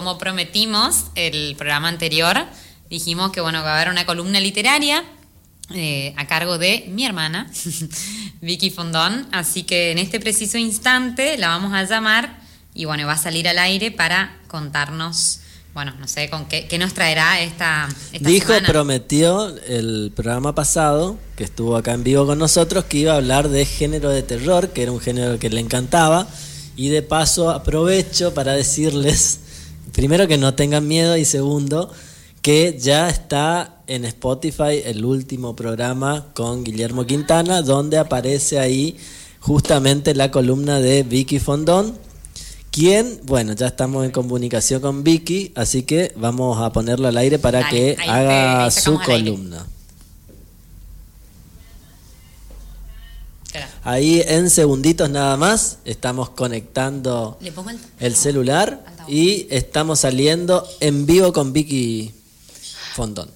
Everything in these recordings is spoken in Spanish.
como prometimos el programa anterior, dijimos que bueno, va a haber una columna literaria eh, a cargo de mi hermana, Vicky Fondón. Así que en este preciso instante la vamos a llamar y bueno, va a salir al aire para contarnos, bueno, no sé, con qué, nos traerá esta, esta Dijo, prometió el programa pasado, que estuvo acá en vivo con nosotros, que iba a hablar de género de terror, que era un género que le encantaba. Y de paso aprovecho para decirles, primero que no tengan miedo y segundo, que ya está en Spotify el último programa con Guillermo Quintana, donde aparece ahí justamente la columna de Vicky Fondón, quien, bueno, ya estamos en comunicación con Vicky, así que vamos a ponerlo al aire para que haga su columna. Ahí en segunditos nada más estamos conectando el, celular y estamos saliendo en vivo con Vicky Fondón.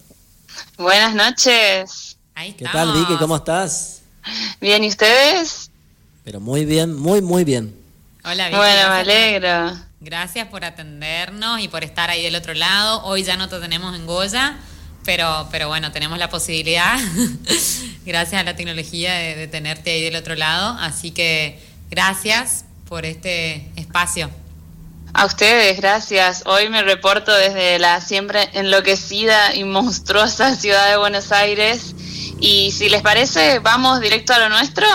Buenas noches. ¿Qué tal Vicky? ¿Cómo estás? Bien, ¿y ustedes? Pero muy bien, muy, muy bien. Hola, Vicky. Bueno, me alegro. gracias por atendernos y por estar ahí del otro lado. Hoy ya no te tenemos en Goya pero, pero bueno, tenemos la posibilidad, gracias a la tecnología, de, tenerte ahí del otro lado. Así que gracias por este espacio. A ustedes, gracias. Hoy me reporto desde la siempre enloquecida y monstruosa ciudad de Buenos Aires. Y si les parece, vamos directo a lo nuestro.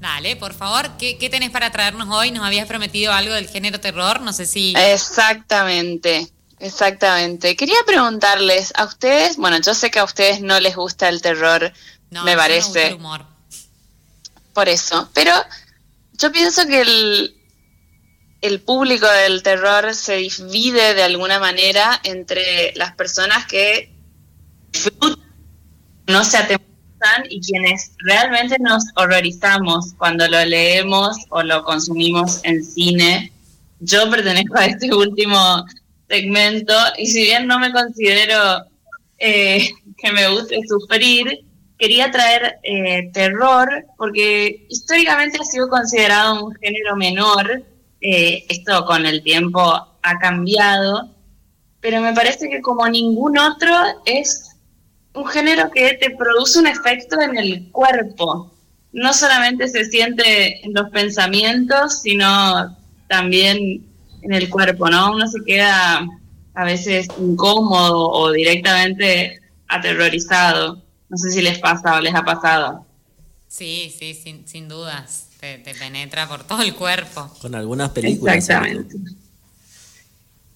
Dale, por favor, ¿qué, ¿qué tenés para traernos hoy? Nos habías prometido algo del género terror, no sé si... Exactamente. Exactamente. Quería preguntarles a ustedes, bueno, yo sé que a ustedes no les gusta el terror, me parece. humor. Por eso, pero yo pienso que el, el público del terror se divide de alguna manera entre las personas que no se atemorizan y quienes realmente nos horrorizamos cuando lo leemos o lo consumimos en cine. Yo pertenezco a este último segmento y si bien no me considero eh, que me guste sufrir, quería traer eh, terror porque históricamente ha sido considerado un género menor, eh, esto con el tiempo ha cambiado, pero me parece que como ningún otro es un género que te produce un efecto en el cuerpo. No solamente se siente en los pensamientos, sino también en el cuerpo, ¿no? Uno se queda a veces incómodo o directamente aterrorizado. No sé si les pasa o les ha pasado. Sí, sí, sin, sin dudas. Te, penetra por todo el cuerpo. Con algunas películas. Exactamente.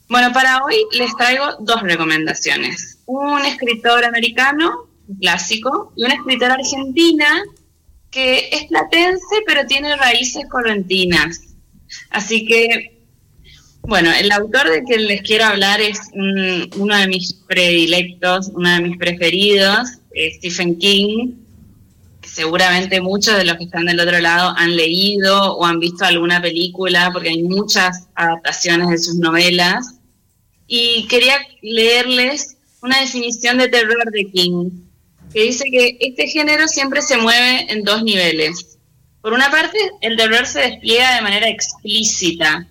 Bueno, para hoy les traigo dos recomendaciones. Un escritor americano, clásico, y una escritora argentina que es platense pero tiene raíces correntinas. Así que bueno, el autor de que les quiero hablar es uno de mis predilectos, uno de mis preferidos, Stephen King. seguramente muchos de los que están del otro lado han leído o han visto alguna película, porque hay muchas adaptaciones de sus novelas. Y quería leerles una definición de terror de King, que dice que este género siempre se mueve en dos niveles. Por una parte, el terror se despliega de manera explícita,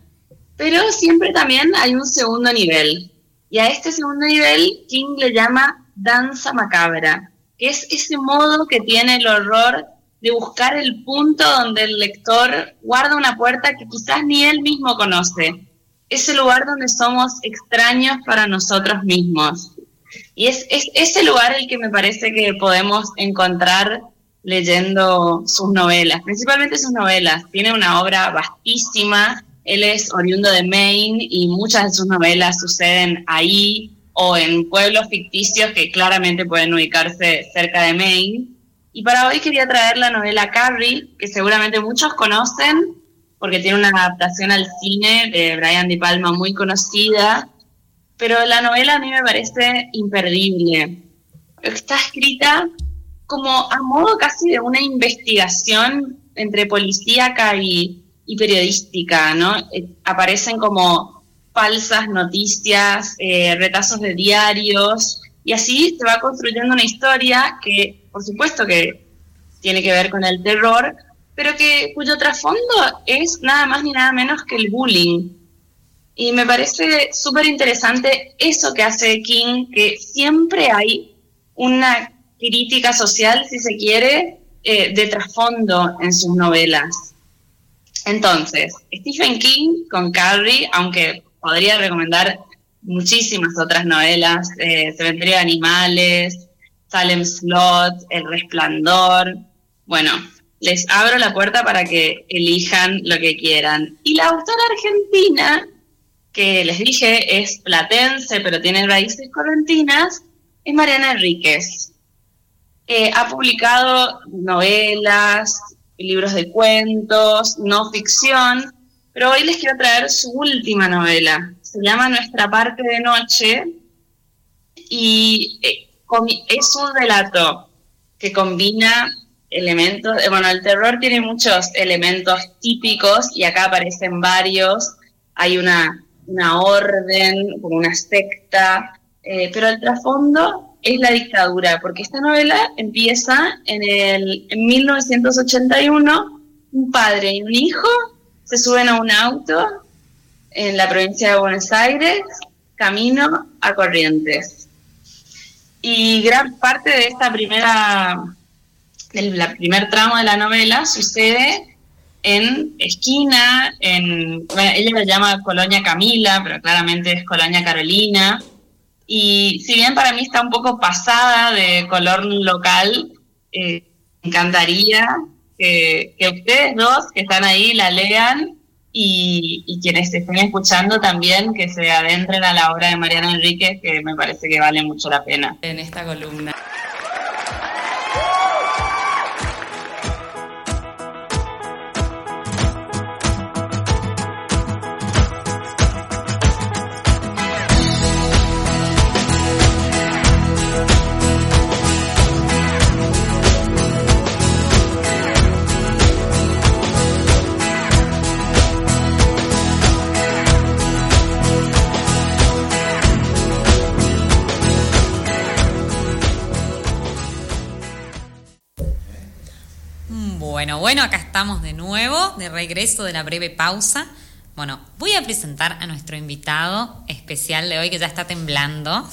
pero siempre también hay un segundo nivel. Y a este segundo nivel King le llama danza macabra, que es ese modo que tiene el horror de buscar el punto donde el lector guarda una puerta que quizás ni él mismo conoce. Ese lugar donde somos extraños para nosotros mismos. Y es, es ese lugar el que me parece que podemos encontrar leyendo sus novelas, principalmente sus novelas. Tiene una obra vastísima, él es oriundo de Maine y muchas de sus novelas suceden ahí o en pueblos ficticios que claramente pueden ubicarse cerca de Maine. Y para hoy quería traer la novela Carrie, que seguramente muchos conocen, porque tiene una adaptación al cine de Brian De Palma muy conocida, pero la novela a mí me parece imperdible. Está escrita como a modo casi de una investigación entre policíaca y, y periodística, ¿no? Eh, aparecen como falsas noticias, eh, retazos de diarios, y así se va construyendo una historia que, por supuesto que tiene que ver con el terror, pero que cuyo trasfondo es nada más ni nada menos que el bullying. Y me parece súper interesante eso que hace King, que siempre hay una crítica social, si se quiere, eh, de trasfondo en sus novelas. Entonces, Stephen King con Carrie, aunque podría recomendar muchísimas otras novelas, eh, Cementerio de Animales, Salem Slot, El Resplandor. Bueno, les abro la puerta para que elijan lo que quieran. Y la autora argentina, que les dije es platense, pero tiene raíces correntinas, es Mariana Enríquez. Eh, ha publicado novelas, libros de cuentos, no ficción, pero hoy les quiero traer su última novela. Se llama Nuestra parte de noche y eh, es un relato que combina elementos, eh, bueno, el terror tiene muchos elementos típicos y acá aparecen varios. Hay una, una orden, como una secta, eh, pero el trasfondo es la dictadura, porque esta novela empieza en, el, en 1981, un padre y un hijo se suben a un auto en la provincia de Buenos Aires, camino a Corrientes. Y gran parte de esta primera, del primer tramo de la novela sucede en esquina, en, ella la llama Colonia Camila, pero claramente es Colonia Carolina, y si bien para mí está un poco pasada de color local, eh, encantaría que, ustedes dos que están ahí la lean y, y, quienes estén escuchando también que se adentren a la obra de Mariana Enríquez, que me parece que vale mucho la pena. En esta columna. Bueno, acá estamos de nuevo, de regreso de la breve pausa. Bueno, voy a presentar a nuestro invitado especial de hoy que ya está temblando.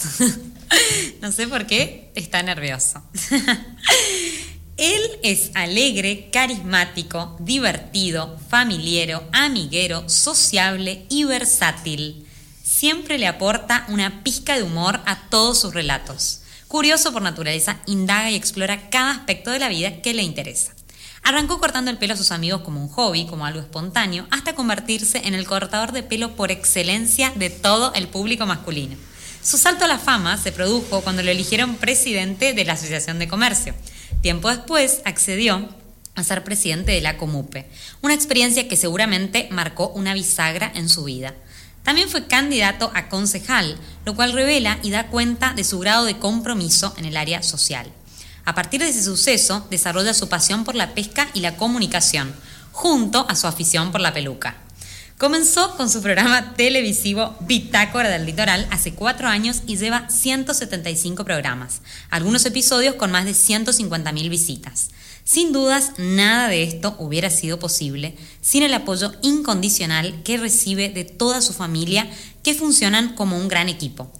no sé por qué, está nervioso. Él es alegre, carismático, divertido, familiero, amiguero, sociable y versátil. Siempre le aporta una pizca de humor a todos sus relatos. Curioso por naturaleza, indaga y explora cada aspecto de la vida que le interesa. Arrancó cortando el pelo a sus amigos como un hobby, como algo espontáneo, hasta convertirse en el cortador de pelo por excelencia de todo el público masculino. Su salto a la fama se produjo cuando lo eligieron presidente de la Asociación de Comercio. Tiempo después accedió a ser presidente de la Comupe, una experiencia que seguramente marcó una bisagra en su vida. También fue candidato a concejal, lo cual revela y da cuenta de su grado de compromiso en el área social. A partir de ese suceso, desarrolla su pasión por la pesca y la comunicación, junto a su afición por la peluca. Comenzó con su programa televisivo Bitácora del Litoral hace cuatro años y lleva 175 programas, algunos episodios con más de 150.000 visitas. Sin dudas, nada de esto hubiera sido posible sin el apoyo incondicional que recibe de toda su familia que funcionan como un gran equipo.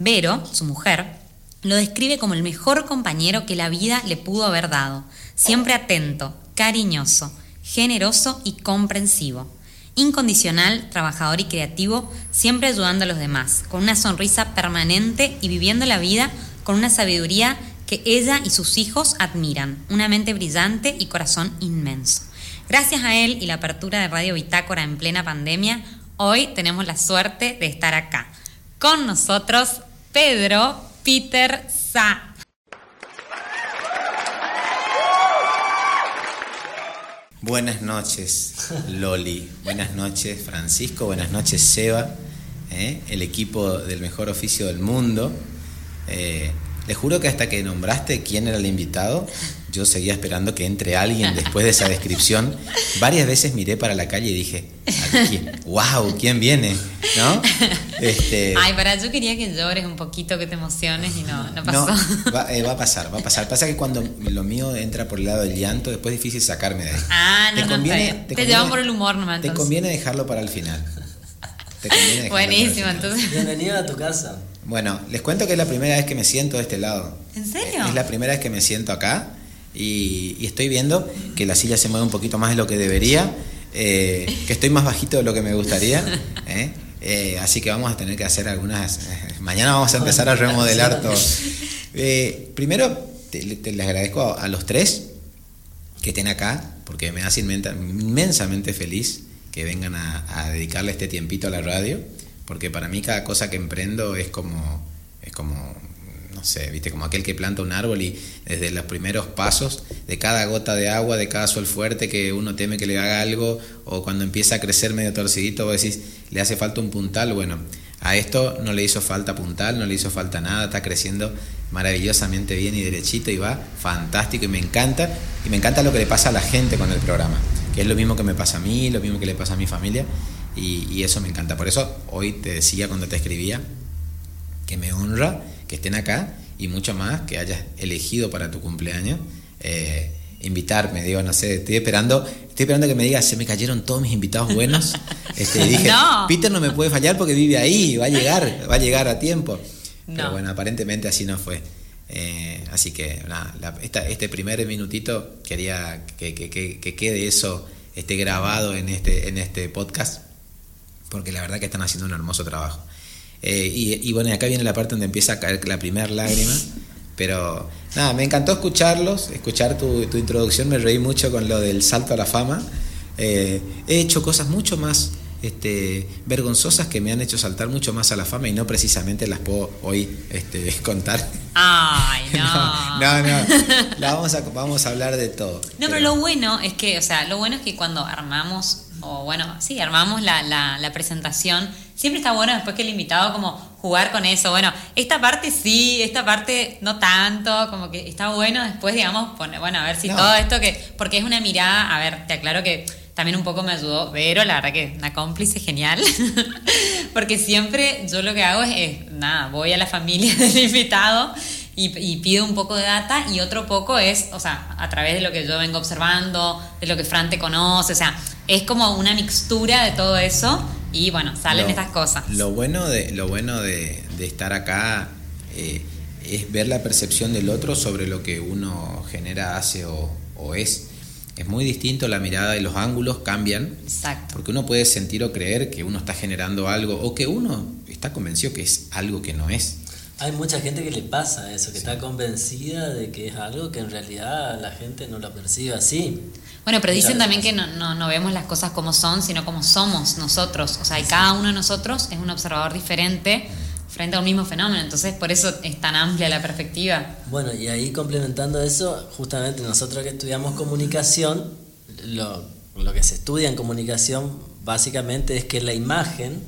Vero, su mujer, lo describe como el mejor compañero que la vida le pudo haber dado, siempre atento, cariñoso, generoso y comprensivo. Incondicional, trabajador y creativo, siempre ayudando a los demás, con una sonrisa permanente y viviendo la vida con una sabiduría que ella y sus hijos admiran, una mente brillante y corazón inmenso. Gracias a él y la apertura de Radio Bitácora en plena pandemia, hoy tenemos la suerte de estar acá. Con nosotros, Pedro Peter Sa. Buenas noches, Loli. Buenas noches, Francisco. Buenas noches, Seba. ¿eh? El equipo del mejor oficio del mundo. Eh, les juro que hasta que nombraste quién era el invitado, yo seguía esperando que entre alguien después de esa descripción. Varias veces miré para la calle y dije, wow, ¿quién viene? ¿No? Este, Ay, para, yo quería que llores un poquito, que te emociones y no, no pasó. Eh, va, a pasar, va a pasar. Pasa que cuando lo mío entra por el lado del llanto, después es difícil sacarme de ahí. Ah, no, te no, conviene, te, llevan por el humor nomás. Te conviene dejarlo para el final. Te conviene dejarlo Buenísimo, para el final. entonces. Bienvenido a tu casa. Bueno, les cuento que es la primera vez que me siento de este lado. ¿En serio? Es la primera vez que me siento acá y, y estoy viendo que la silla se mueve un poquito más de lo que debería, eh, que estoy más bajito de lo que me gustaría. ¿eh? Eh, así que vamos a tener que hacer algunas... mañana vamos a empezar a remodelar todo. Eh, primero, te, te les agradezco a, a los tres que estén acá, porque me hace inmensamente feliz que vengan a, a dedicarle este tiempito a la radio, porque para mí cada cosa que emprendo es como, es como, no sé, viste, como aquel que planta un árbol y desde los primeros pasos, de cada gota de agua, de cada sol fuerte que uno teme que le haga algo, o cuando empieza a crecer medio torcidito, vos decís, le hace falta un puntal, bueno, a esto no le hizo falta puntal, no le hizo falta nada, está creciendo maravillosamente bien y derechito y va fantástico y me encanta. Y me encanta lo que le pasa a la gente con el programa, que es lo mismo que me pasa a mí, lo mismo que le pasa a mi familia y, y eso me encanta. Por eso hoy te decía cuando te escribía que me honra que estén acá y mucho más que hayas elegido para tu cumpleaños. eh, invitarme, digo, no sé, estoy esperando, estoy esperando que me digas, se me cayeron todos mis invitados buenos. Este, y dije, No. Peter no me puede fallar porque vive ahí, va a llegar, va a llegar a tiempo. Pero No. bueno, aparentemente así no fue. Eh, así que nada, la- esta- este primer minutito quería que, que- que- que quede eso esté grabado en este, en este podcast, porque la verdad que están haciendo un hermoso trabajo. Eh, y, y bueno, acá viene la parte donde empieza a caer la primera lágrima. Pero nada, me encantó escucharlos, escuchar tu, tu introducción, me reí mucho con lo del salto a la fama. Eh, he hecho cosas mucho más este, vergonzosas que me han hecho saltar mucho más a la fama y no precisamente las puedo hoy este, contar. Ay, no. no, no, La vamos, a, vamos a hablar de todo. No, pero lo bueno es que, o sea, lo bueno es que cuando armamos, o bueno, sí, armamos la, la, la presentación, siempre está bueno después que el invitado como jugar con eso. Bueno, esta parte sí, esta parte no tanto, como que está bueno después, digamos, poner, bueno, a ver si No. todo esto que, porque es una mirada, a ver, te aclaro que también un poco me ayudó Vero, la verdad que una cómplice genial, porque siempre yo lo que hago es, es, nada, voy a la familia del invitado y, y pido un poco de data y otro poco es, o sea, a través de lo que yo vengo observando, de lo que Fran te conoce, o sea, es como una mixtura de todo eso y bueno, salen Lo- estas cosas. Lo bueno de, lo bueno de, de estar acá eh, es ver la percepción del otro sobre lo que uno genera, hace o, o es. Es muy distinto, la mirada y los ángulos cambian, Exacto. porque uno puede sentir o creer que uno está generando algo o que uno está convencido que es algo que no es. Hay mucha gente que le pasa eso, que está convencida de que es algo que en realidad la gente no lo percibe así. Bueno, pero dicen también que no, no, no vemos las cosas como son, sino como somos nosotros. O sea, y cada uno de nosotros es un observador diferente frente a un mismo fenómeno. Entonces, por eso es tan amplia la perspectiva. Bueno, y ahí complementando eso, justamente nosotros que estudiamos comunicación, lo, lo que se estudia en comunicación básicamente es que la imagen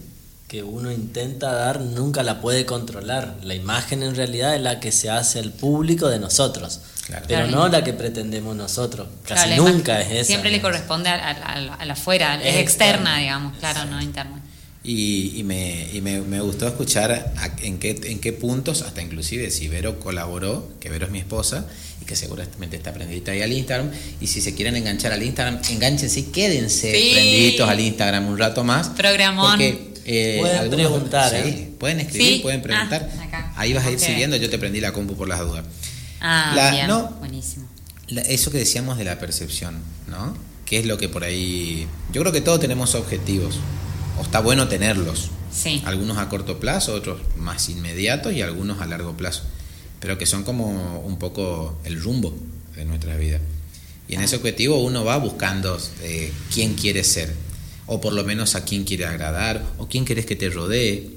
que uno intenta dar nunca la puede controlar. La imagen en realidad es la que se hace al público de nosotros, Claro. pero Claro. no la que pretendemos nosotros. Casi Claro, nunca es esa. Siempre le corresponde a, a- a- a la afuera, es, Es externa, externa. digamos, claro, no interna. Y, y me, y me, me gustó escuchar a- en qué, en qué puntos, hasta inclusive si Vero colaboró, que Vero es mi esposa, y que seguramente está prendidita ahí al Instagram, y si se quieren enganchar al Instagram, enganchense y quédense Sí. prendiditos al Instagram un rato más. Programón. Porque, eh, Pueden algunos- preguntar, sí, ¿eh? Pueden escribir, Sí. pueden preguntar. Ah, ahí vas a ir siguiendo, yo te prendí la compu por las dudas. Ah, La- bien, no. buenísimo. La- eso que decíamos de la percepción, ¿no? ¿Qué es lo que por ahí... Yo creo que todos tenemos objetivos, o está bueno tenerlos. Sí. Algunos a corto plazo, otros más inmediatos y algunos a largo plazo, pero que son como un poco el rumbo de nuestra vida. Y en ese objetivo uno va buscando eh, quién quiere ser, o por lo menos a quién quiere agradar, o quién quieres que te rodee.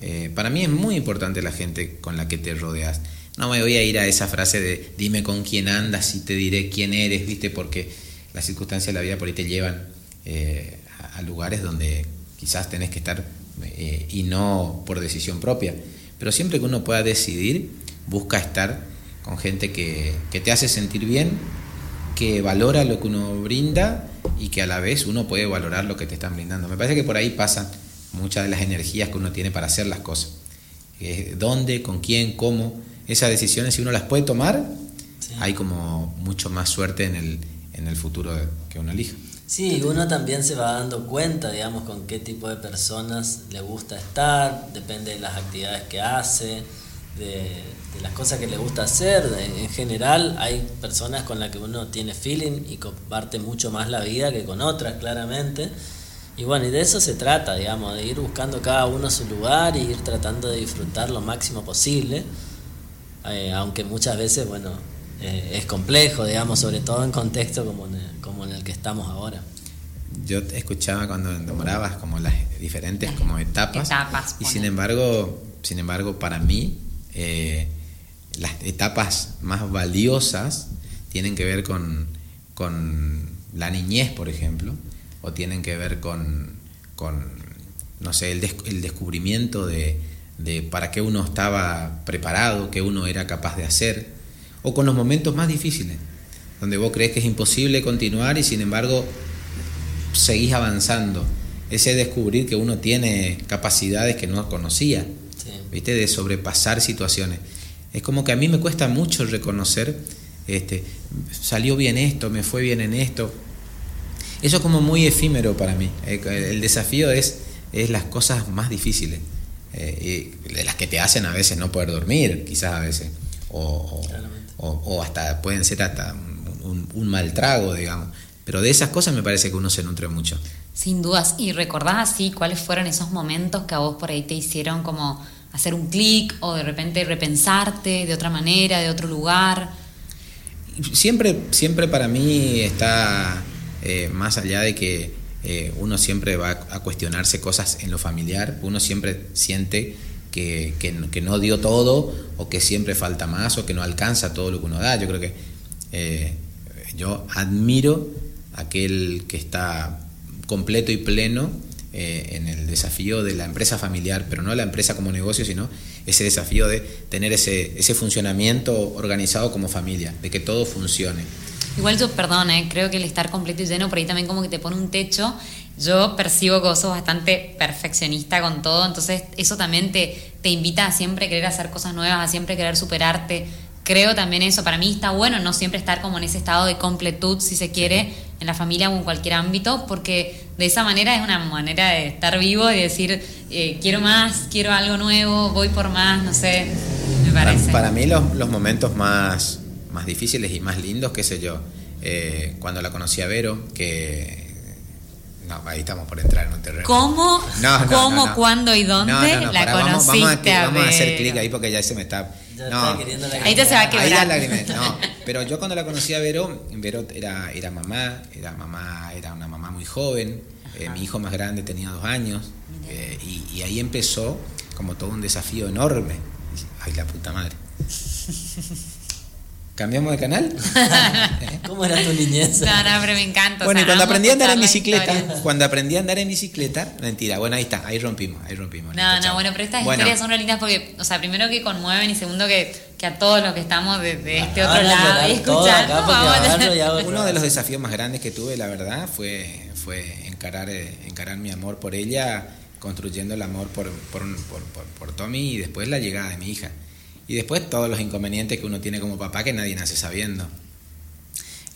Eh, para mí es muy importante la gente con la que te rodeas. No me voy a ir a esa frase de dime con quién andas y te diré quién eres, ¿viste? Porque las circunstancias de la vida por ahí te llevan eh, a lugares donde quizás tenés que estar eh, y no por decisión propia. Pero siempre que uno pueda decidir, busca estar con gente que, que te hace sentir bien, que valora lo que uno brinda y que a la vez uno puede valorar lo que te están brindando. Me parece que por ahí pasan muchas de las energías que uno tiene para hacer las cosas. Eh, ¿Dónde, con quién, cómo? Esas decisiones, si uno las puede tomar, Sí. hay como mucho más suerte en el, en el futuro que uno elija. Sí, uno también se va dando cuenta, digamos, con qué tipo de personas le gusta estar, depende de las actividades que hace, de, las cosas que le gusta hacer. en general, hay personas con las que uno tiene feeling y comparte mucho más la vida que con otras, claramente. Y bueno, y de eso se trata, digamos, de ir buscando cada uno su lugar y ir tratando de disfrutar lo máximo posible, eh, aunque muchas veces, bueno, eh, es complejo, digamos, sobre todo en contexto como en, el, como en el que estamos ahora. Yo escuchaba cuando nombrabas como las diferentes como etapas, y sin embargo, sin embargo, para mí eh, las etapas más valiosas tienen que ver con, con la niñez, por ejemplo, o tienen que ver con, con no sé, el, el descubrimiento de, de, para qué uno estaba preparado, qué uno era capaz de hacer, o con los momentos más difíciles, donde vos crees que es imposible continuar y sin embargo seguís avanzando. Ese descubrir que uno tiene capacidades que no conocía, ¿viste? De sobrepasar situaciones. Es como que a mí me cuesta mucho reconocer, este, salió bien esto, me fue bien en esto, eso es como muy efímero para mí. El desafío es, es las cosas más difíciles, eh, de las que te hacen a veces no poder dormir, quizás a veces, o, o, hasta pueden ser hasta un, mal trago, digamos. Pero de esas cosas me parece que uno se nutre mucho. Sin dudas. ¿Y recordás así cuáles fueron esos momentos que a vos por ahí te hicieron como hacer un clic o de repente repensarte de otra manera, de otro lugar? Siempre, siempre para mí está eh, más allá de que eh, uno siempre va a cuestionarse cosas en lo familiar, uno siempre siente que, que, no dio todo o que siempre falta más o que no alcanza todo lo que uno da. Yo creo que eh, yo admiro aquel que está completo y pleno en el desafío de la empresa familiar, pero no la empresa como negocio, sino ese desafío de tener ese, ese funcionamiento organizado como familia, de que todo funcione. Igual yo, perdón, eh, creo que el estar completo y lleno por ahí también como que te pone un techo. Yo percibo que vos sos bastante perfeccionista con todo, entonces eso también te, te invita a siempre querer hacer cosas nuevas, a siempre querer superarte. Creo también eso, para mí está bueno no siempre estar como en ese estado de completud, si se quiere, en la familia o en cualquier ámbito, porque de esa manera es una manera de estar vivo y decir, eh, quiero más, quiero algo nuevo, voy por más, no sé, me parece. Para, mí los, los momentos más, más difíciles y más lindos, qué sé yo. Eh, cuando la conocí a Vero, que... No, ahí estamos por entrar en un terreno. ¿Cómo, cómo cuándo y dónde la conociste vamos, a, hacer clic ahí porque ya se me está... ahí te se va a quebrar. no, pero yo cuando la conocí a Vero, Vero era, era mamá, era mamá, era una mamá muy joven, eh, mi hijo más grande tenía dos años, eh, y, y ahí empezó como todo un desafío enorme. Ay, la puta madre. ¿Cambiamos de canal? ¿Cómo era tu niñez? No, no, pero me encanta. Bueno, y cuando aprendí a andar en bicicleta, cuando aprendí a andar en bicicleta, mentira, bueno, ahí está, ahí rompimos, ahí rompimos. No, no, bueno, pero estas historias son lindas porque, o sea, primero que conmueven y segundo que, que a todos los que estamos de, este otro lado y escuchando, Uno de los desafíos más grandes que tuve, la verdad, fue, fue encarar, eh, encarar mi amor por ella, construyendo el amor por, por, por, por Tommy y después la llegada de mi hija. Y después todos los inconvenientes que uno tiene como papá que nadie nace sabiendo.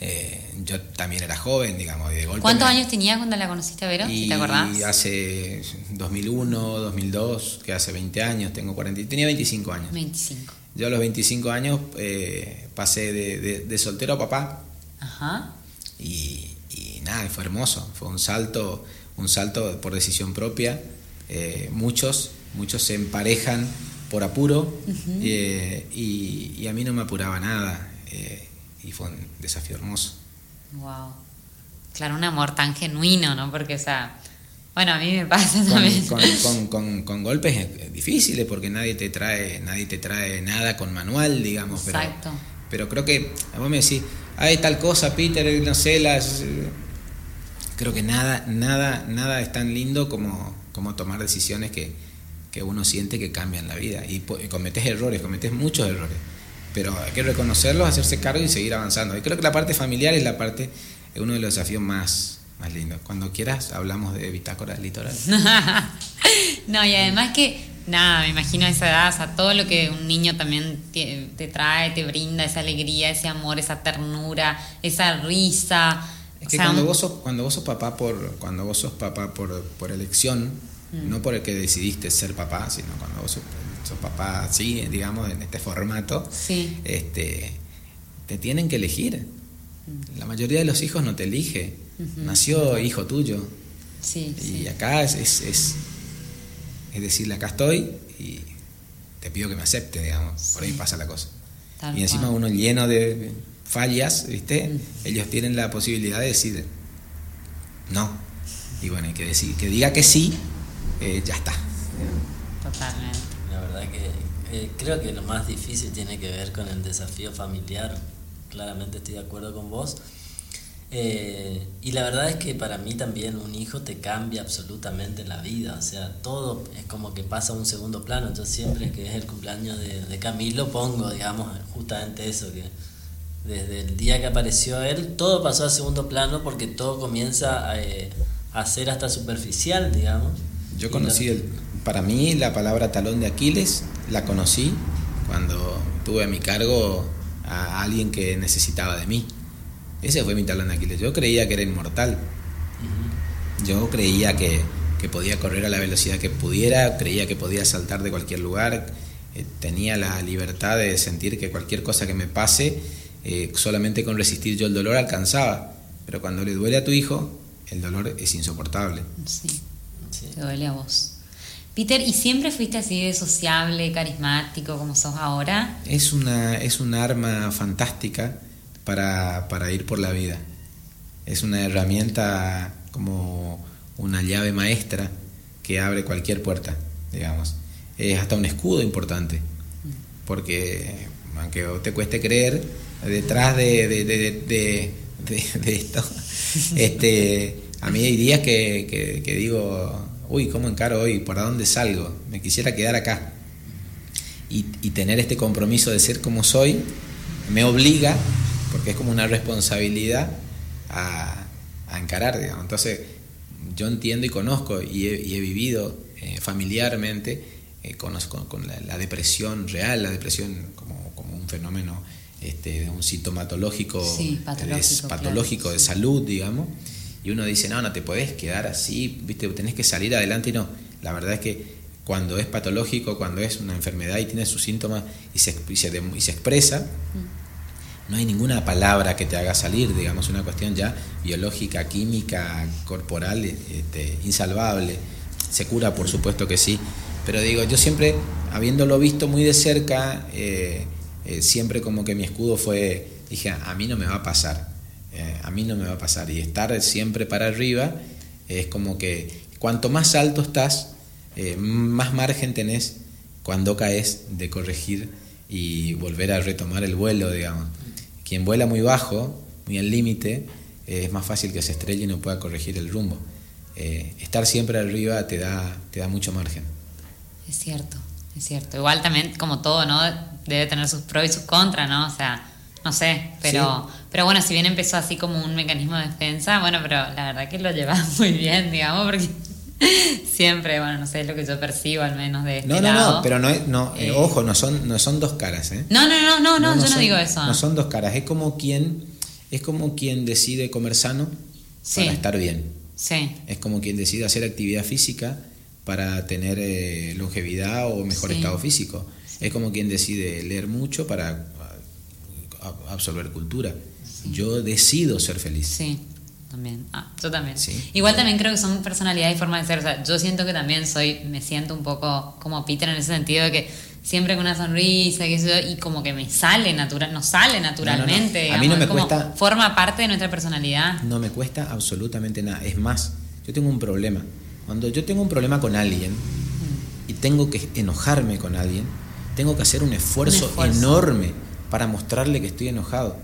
Eh, yo también era joven, digamos, de golpe. ¿Cuántos años tenías cuando la conociste a Vero? si te acordás. Y hace 2001, 2002, que hace 20 años, tengo 40, tenía 25 años. 25. Yo a los 25 años eh, pasé de, soltero a papá. Ajá. Y, nada, fue hermoso, fue un salto, un salto por decisión propia. Eh, muchos, muchos se emparejan por apuro eh, y, a mí no me apuraba nada eh, y fue un desafío hermoso. Wow. Claro, un amor tan genuino, ¿no? Porque, o sea, bueno, a mí me pasa también. Con, golpes difíciles porque nadie te trae, nadie te trae nada con manual, digamos. Exacto. Pero, creo que, a vos me decís, hay tal cosa, Peter, no sé, las... Creo que nada, nada, nada es tan lindo como, como tomar decisiones que, que uno siente que cambian la vida. Y, cometes errores, cometes muchos errores. Pero hay que reconocerlos, hacerse cargo y seguir avanzando. Y creo que la parte familiar es la parte, es uno de los desafíos más, más lindos. Cuando quieras hablamos de bitácora litoral. no, y además que, nada, me imagino a esa edad, o sea, todo lo que un niño también te, te trae, te brinda, esa alegría, ese amor, esa ternura, esa risa Es que cuando, vos sos, cuando vos sos papá por, cuando vos sos papá por, por elección, mm. no por el que decidiste ser papá, sino cuando vos sos, papá así, digamos, en este formato, este, te tienen que elegir. Mm. La mayoría de los hijos no te elige. Nació hijo tuyo. y acá es, es, es, es, decirle, acá estoy y te pido que me acepte, digamos. Por ahí pasa la cosa. y encima uno lleno de fallas, ¿viste? Mm. Ellos tienen la posibilidad de decir no. Y bueno, que, decir, que diga que sí, eh, ya está. Totalmente. La verdad que eh, creo que lo más difícil tiene que ver con el desafío familiar. Claramente estoy de acuerdo con vos. Eh, y la verdad es que para mí también un hijo te cambia absolutamente la vida, o sea, todo es como que pasa a un segundo plano, entonces siempre que es el cumpleaños de, de Camilo pongo, digamos, justamente eso, que desde el día que apareció él, todo pasó a segundo plano porque todo comienza a, eh, ser hasta superficial, digamos. Yo conocí, el, para mí, la palabra talón de Aquiles, la conocí cuando tuve a mi cargo a alguien que necesitaba de mí. Ese fue mi talón de Aquiles. Yo creía que era inmortal. Yo creía que, que, podía correr a la velocidad que pudiera, creía que podía saltar de cualquier lugar, eh, tenía la libertad de sentir que cualquier cosa que me pase eh, solamente con resistir yo el dolor alcanzaba, pero cuando le duele a tu hijo, el dolor es insoportable. Sí, te duele a vos. Peter, ¿y siempre fuiste así de sociable, carismático como sos ahora? Es una, es un arma fantástica para, para ir por la vida. Es una herramienta como una llave maestra que abre cualquier puerta, digamos. Es hasta un escudo importante, porque aunque te cueste creer, detrás de, de, de, de esto. este, a mí hay días que, que, digo, uy, ¿cómo encaro hoy? ¿Por dónde salgo? Me quisiera quedar acá. Y, y, tener este compromiso de ser como soy me obliga, porque es como una responsabilidad, a, a encarar, digamos. Entonces, yo entiendo y conozco y he, y he vivido eh, familiarmente, eh, conozco con la, la, depresión real, la depresión como, como un fenómeno este, un sintomatológico, patológico, de salud, digamos, y uno dice, no, no te podés quedar así, ¿viste? tenés que salir adelante y no. La verdad es que cuando es patológico, cuando es una enfermedad y tiene sus síntomas y se, y se, expresa, mm. no hay ninguna palabra que te haga salir, digamos, una cuestión ya biológica, química, corporal, este, insalvable. Se cura, por supuesto que sí, pero digo, yo siempre, habiéndolo visto muy de cerca, eh, eh, siempre como que mi escudo fue, dije, a mí no me va a pasar, eh, a mí no me va a pasar. Y estar siempre para arriba es como que cuanto más alto estás, eh, más margen tenés cuando caes de corregir y volver a retomar el vuelo, digamos. Quien vuela muy bajo, muy al límite, es más fácil que se estrelle y no pueda corregir el rumbo. estar siempre arriba te da, te da mucho margen. Es cierto, es cierto. Igual también, como todo, ¿no? debe tener sus pros y sus contras, ¿no? O sea, no sé, pero, pero bueno, si bien empezó así como un mecanismo de defensa, bueno, pero la verdad que lo llevas muy bien, digamos, porque siempre, bueno, no sé, es lo que yo percibo al menos de este No, no, no, pero no, no eh, ojo, no son, no son dos caras, ¿eh? No, no, no, no, no, yo no digo eso. No son dos caras, es como quien, es como quien decide comer sano para estar bien. Sí. Es como quien decide hacer actividad física para tener eh, longevidad o mejor estado físico. Es como quien decide leer mucho para absorber cultura. Yo decido ser feliz. Sí, también. Ah, yo también. Igual también creo que son personalidades y formas de ser. O sea, yo siento que también soy, me siento un poco como Peter en ese sentido de que siempre con una sonrisa y como que me sale natural, nos sale naturalmente. A mí no me cuesta. Forma parte de nuestra personalidad. No me cuesta absolutamente nada. Es más, yo tengo un problema. Cuando yo tengo un problema con alguien y tengo que enojarme con alguien, tengo que hacer un esfuerzo, enorme para mostrarle que estoy enojado.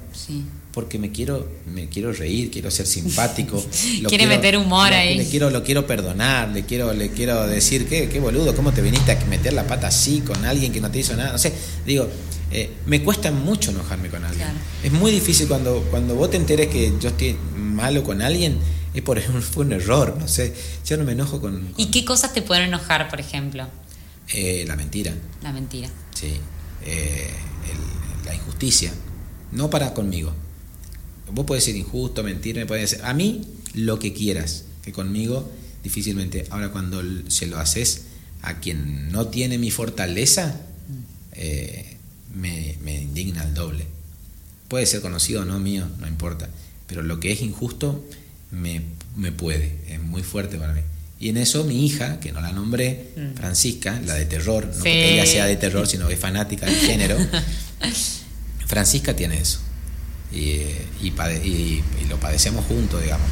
Porque me quiero, me quiero reír, quiero ser simpático. Quiere meter humor ahí. Le quiero, lo quiero perdonar, le quiero, le quiero decir, ¿qué, qué boludo, ¿cómo te viniste a meter la pata así con alguien que no te hizo nada? No sé, digo, eh, me cuesta mucho enojarme con alguien. Es muy difícil cuando, cuando vos te enteres que yo estoy malo con alguien, es por fue un error, no sé. Yo no me enojo con, ¿Y qué cosas te pueden enojar, por ejemplo? Eh, la mentira. La mentira. Sí. Eh, la injusticia. No para conmigo, vos podés ser injusto, mentir, me podés decir, a mí lo que quieras, que conmigo difícilmente. Ahora cuando se lo haces a quien no tiene mi fortaleza, eh, me, me indigna el doble. Puede ser conocido o no mío, no importa, pero lo que es injusto me, me puede, es muy fuerte para mí. Y en eso mi hija, que no la nombré, Mm. Francisca, la de terror, no Sí. porque ella sea de terror, sino que es fanática del género, Francisca tiene eso. Y, y pade- y- y lo padecemos juntos, digamos.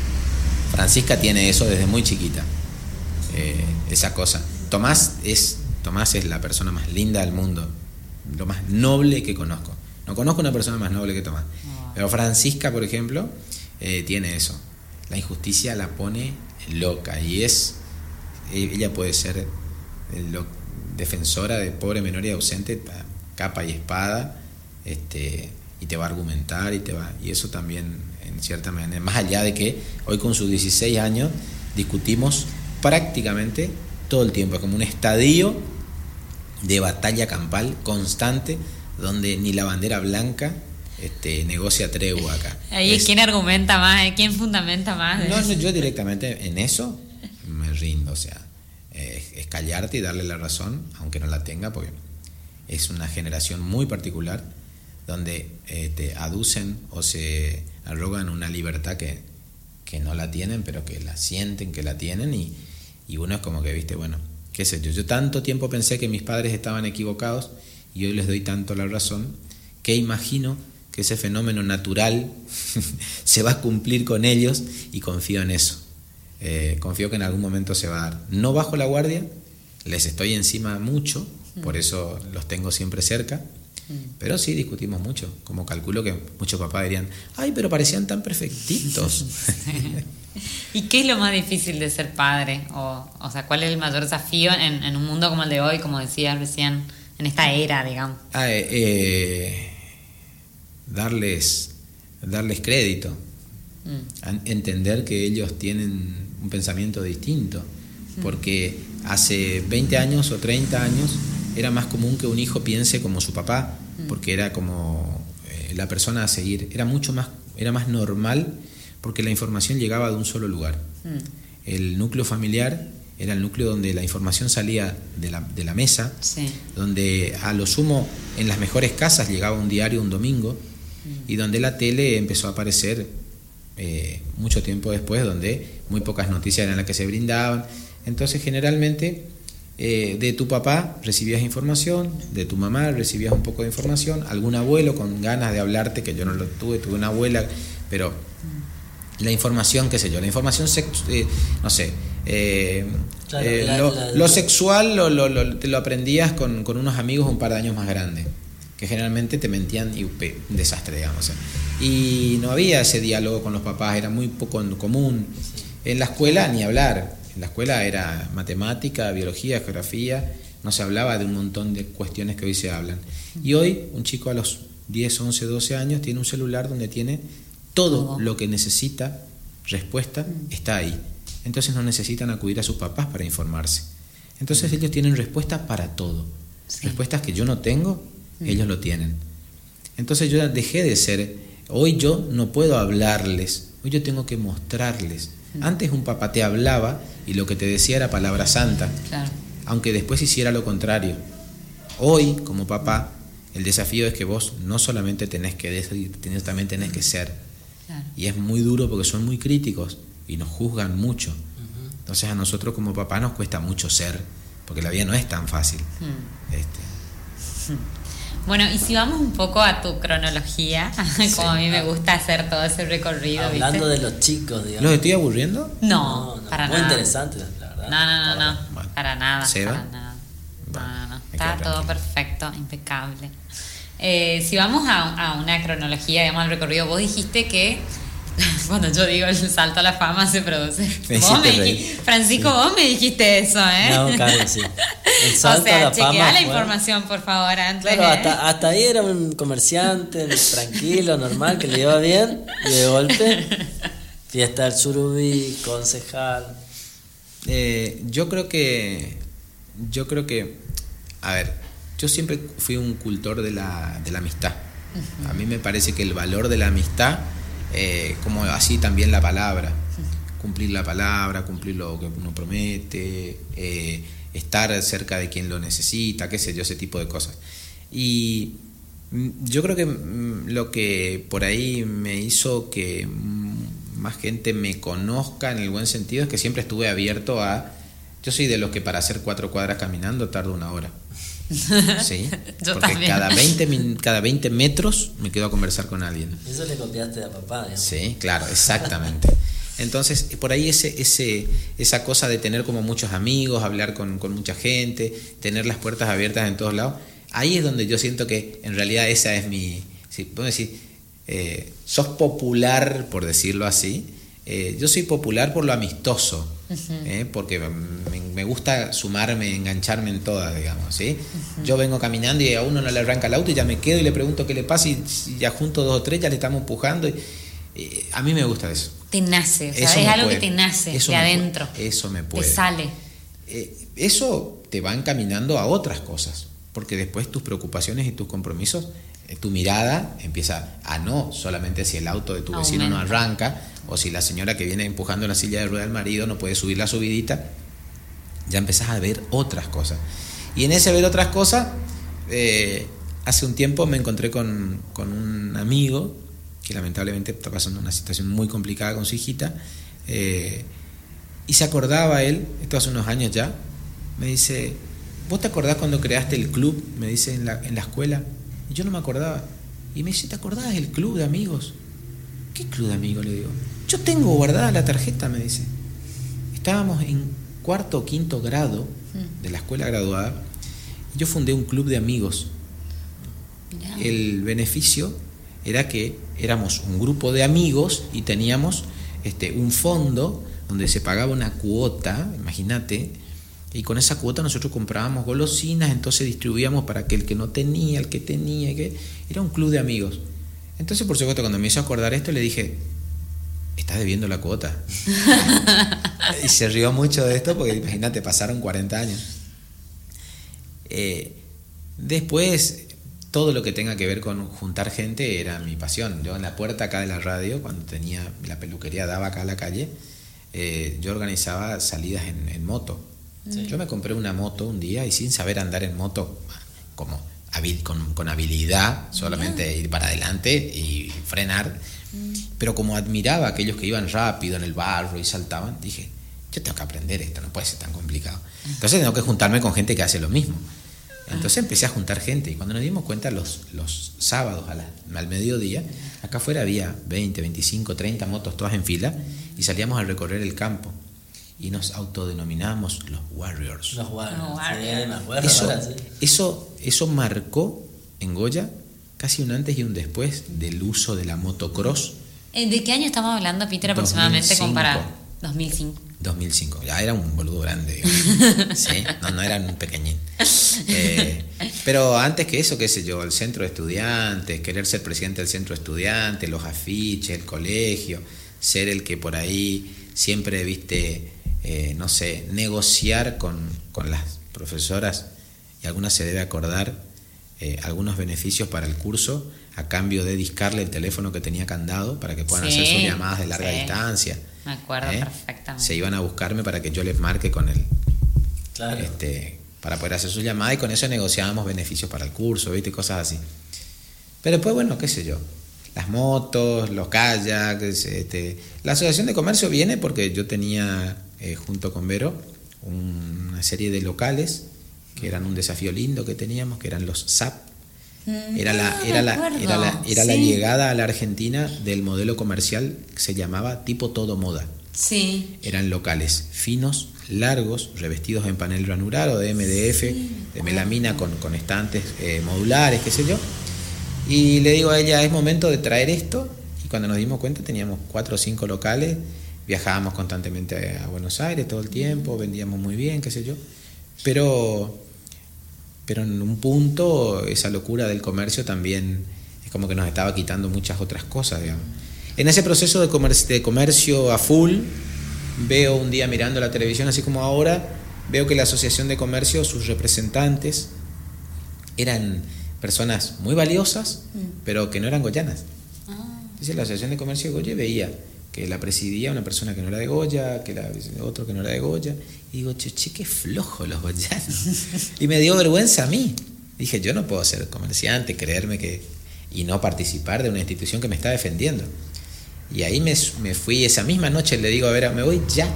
Francisca tiene eso desde muy chiquita, eh, esa cosa. Tomás es, Tomás es la persona más linda del mundo, lo más noble que conozco. No conozco una persona más noble que Tomás. Pero Francisca, por ejemplo, eh, tiene eso. La injusticia la pone loca. Y es, ella puede ser lo- defensora de pobre menor y ausente, pa- capa y espada, este, y te va a argumentar y te va, y eso también en cierta manera, más allá de que hoy con sus 16 años discutimos prácticamente todo el tiempo, es como un estadio de batalla campal constante donde ni la bandera blanca este, negocia tregua acá. Ahí Es- quién argumenta más, eh? quién fundamenta más. no, no, yo directamente en eso me rindo, o sea, es callarte y darle la razón, aunque no la tenga, porque es una generación muy particular donde eh, te aducen o se arrogan una libertad que, que no la tienen, pero que la sienten que la tienen y, y uno es como que, viste, bueno, qué sé yo, yo tanto tiempo pensé que mis padres estaban equivocados y hoy les doy tanto la razón que imagino que ese fenómeno natural se va a cumplir con ellos y confío en eso. Eh, confío que en algún momento se va a dar. No bajo la guardia, les estoy encima mucho, por eso los tengo siempre cerca, pero sí discutimos mucho. Como calculo que muchos papás dirían, ay, pero parecían tan perfectitos. ¿Y qué es lo más difícil de ser padre? O, o sea, ¿cuál es el mayor desafío en, en un mundo como el de hoy, como decías recién, en esta era, digamos? Ah, eh, eh, darles, darles crédito, Mm. entender que ellos tienen un pensamiento distinto, porque hace 20 años o 30 años era más común que un hijo piense como su papá, porque era como eh, la persona a seguir, era mucho más, era más normal porque la información llegaba de un solo lugar. Mm. El núcleo familiar era el núcleo donde la información salía de la, de la mesa, Sí. donde a lo sumo en las mejores casas llegaba un diario un domingo y donde la tele empezó a aparecer eh, mucho tiempo después, donde muy pocas noticias eran las que se brindaban. Entonces generalmente eh, de tu papá recibías información, de tu mamá recibías un poco de información, algún abuelo con ganas de hablarte, que yo no lo tuve, tuve una abuela, pero la información, qué sé yo, la información, eh, no sé, eh, Claro, eh, la- lo, la- lo sexual lo, lo- lo- te lo aprendías con, con unos amigos un par de años más grandes, que generalmente te mentían y pe- un desastre, digamos. ¿eh? Y no había ese diálogo con los papás, era muy poco común. En la escuela ni hablar, en la escuela era matemática, biología, geografía, no se hablaba de un montón de cuestiones que hoy se hablan. Y hoy un chico a los 10, 11, 12 años tiene un celular donde tiene todo lo que necesita, respuesta, está ahí. Entonces no necesitan acudir a sus papás para informarse. Entonces ellos tienen respuesta para todo. Sí. Respuestas que yo no tengo, ellos lo tienen. Entonces yo dejé de ser, hoy yo no puedo hablarles, hoy yo tengo que mostrarles. Antes un papá te hablaba y lo que te decía era palabra santa, Claro. aunque después hiciera lo contrario. Hoy, como papá, el desafío es que vos no solamente tenés que decir, también tenés que ser. Claro. Y es muy duro porque son muy críticos y nos juzgan mucho. Entonces a nosotros como papá nos cuesta mucho ser, porque la vida no es tan fácil. Mm. Este, Bueno, y si vamos un poco a tu cronología, como a mí me gusta hacer todo ese recorrido, Hablando ¿viste? de los chicos, digamos. ¿Los estoy aburriendo? No, para muy nada. interesante, la verdad. No, no, no, no, Bueno. para nada, ¿Seba? para nada. No, Bueno, no, no. Está todo tranquilo. perfecto, impecable. Eh, si vamos a, a una cronología, digamos, al recorrido, vos dijiste que cuando yo digo el salto a la fama se produce. Me Vos me hiciste reír. dijiste- Francisco, vos me dijiste eso, ¿eh? No, claro, sí. El o salto sea, a la chequea fama la información, por favor, antes. Claro, ¿eh? hasta, hasta ahí era un comerciante tranquilo, normal, que le iba bien, y de golpe, fiesta del surubí, concejal. Eh, yo creo que. Yo creo que. A ver, yo siempre fui un cultor de la, de la amistad. A mí me parece que el valor de la amistad eh, como así también la palabra, cumplir la palabra, cumplir lo que uno promete, eh, estar cerca de quien lo necesita, qué sé yo, ese tipo de cosas. Y yo creo que lo que por ahí me hizo que más gente me conozca en el buen sentido es que siempre estuve abierto a... Yo soy de los que para hacer cuatro cuadras caminando tardo una hora. Sí, Yo porque también. cada 20, min- cada 20 metros me quedo a conversar con alguien. Eso le copiaste a papá, digamos. Sí, claro, exactamente. Entonces, por ahí ese, ese, esa cosa de tener como muchos amigos, hablar con, con mucha gente, tener las puertas abiertas en todos lados, ahí es donde yo siento que en realidad esa es mi... Si puedo decir, eh, sos popular, por decirlo así, eh, yo soy popular por lo amistoso, eh, porque me, me gusta sumarme, engancharme en todas, digamos, ¿sí? Yo vengo caminando y a uno no le arranca el auto y ya me quedo y le pregunto qué le pasa y, y ya junto dos o tres ya le estamos empujando. Y, eh, a mí me gusta eso. Te nace, o sea, Eso es algo puede. que te nace Eso de puede. adentro. Eso me Te puede. sale. Eh, eso te va encaminando a otras cosas, porque después tus preocupaciones y tus compromisos, tu mirada empieza a no solamente si el auto de tu vecino no arranca, o si la señora que viene empujando la silla de rueda del marido no puede subir la subidita, ya empezás a ver otras cosas. Y en ese ver otras cosas, eh, hace un tiempo me encontré con, con un amigo que lamentablemente está pasando una situación muy complicada con su hijita. eh, y se acordaba él, esto hace unos años ya, me dice, ¿vos te acordás cuando creaste el club? Me dice en la, en la escuela. Y yo no me acordaba. Y me dice, ¿te acordás del club de amigos? ¿Qué club de amigos? Le digo. Yo tengo guardada la tarjeta, me dice. Estábamos en cuarto o quinto grado de la escuela graduada. Y yo fundé un club de amigos. Mirá. El beneficio era que éramos un grupo de amigos y teníamos este, un fondo donde se pagaba una cuota, imagínate, y con esa cuota nosotros comprábamos golosinas, entonces distribuíamos para que el que no tenía, el que tenía, que era un club de amigos. Entonces, por supuesto, cuando me hizo acordar esto, le dije, estás debiendo la cuota. y se rió mucho de esto porque imagínate, pasaron 40 años. Eh, después, todo lo que tenga que ver con juntar gente era mi pasión. Yo en la puerta acá de la radio, cuando tenía la peluquería daba acá a la calle, eh, yo organizaba salidas en, en moto. Yo me compré una moto un día y sin saber andar en moto, como con, con habilidad, solamente ir para adelante y frenar. Pero como admiraba a aquellos que iban rápido en el barro y saltaban, dije, yo tengo que aprender esto, no puede ser tan complicado. Entonces tengo que juntarme con gente que hace lo mismo. Entonces empecé a juntar gente y cuando nos dimos cuenta los, los sábados a la- al mediodía, acá afuera había 20, 25, 30 motos todas en fila y salíamos a recorrer el campo y nos autodenominamos los Warriors. Los Warriors. Eso, eso, eso marcó en Goya casi un antes y un después del uso de la motocross Eh, ¿De qué año estamos hablando, Peter, aproximadamente? Como para 2005. 2005. 2005. Ya era un boludo grande. ¿Sí? No, no era un pequeñín. Eh, pero antes que eso, qué sé yo, el centro de estudiantes, querer ser presidente del centro de estudiantes, los afiches, el colegio, ser el que por ahí siempre viste, eh, no sé, negociar con, con las profesoras, y algunas se debe acordar, eh, algunos beneficios para el curso a cambio de discarle el teléfono que tenía candado para que puedan hacer sus llamadas de larga sí. distancia. Me acuerdo ¿eh? perfectamente. Se iban a buscarme para que yo les marque con el Claro. este, para poder hacer su llamada y con eso negociábamos beneficios para el curso, ¿viste? Cosas así. Pero después, bueno, qué sé yo. Las motos, los kayaks, este, la asociación de comercio viene porque yo tenía eh, junto con Vero una serie de locales que eran un desafío lindo que teníamos, que eran los SAP. Era la, Ah, era la, era la, era la llegada a la Argentina del modelo comercial que se llamaba tipo todo moda. Sí. Eran locales finos, largos, revestidos en panel granular o de MDF, de melamina con, con estantes eh, modulares, qué sé yo. Y le digo a ella, es momento de traer esto. Y cuando nos dimos cuenta teníamos cuatro o cinco locales, viajábamos constantemente a Buenos Aires todo el tiempo, vendíamos muy bien, qué sé yo. Pero, pero en un punto esa locura del comercio también es como que nos estaba quitando muchas otras cosas, digamos. En ese proceso de comercio, de comercio a full, veo un día mirando la televisión, así como ahora, veo que la Asociación de Comercio, sus representantes, eran personas muy valiosas, pero que no eran goyanas. Dice la Asociación de Comercio de Goya veía que la presidía una persona que no era de Goya, que la, otro que no era de Goya. Y digo, che, che, qué flojo los goyanos. y me dio vergüenza a mí. Dije, yo no puedo ser comerciante, creerme que... y no participar de una institución que me está defendiendo. Y ahí me, me fui, esa misma noche le digo, a ver, me voy ya.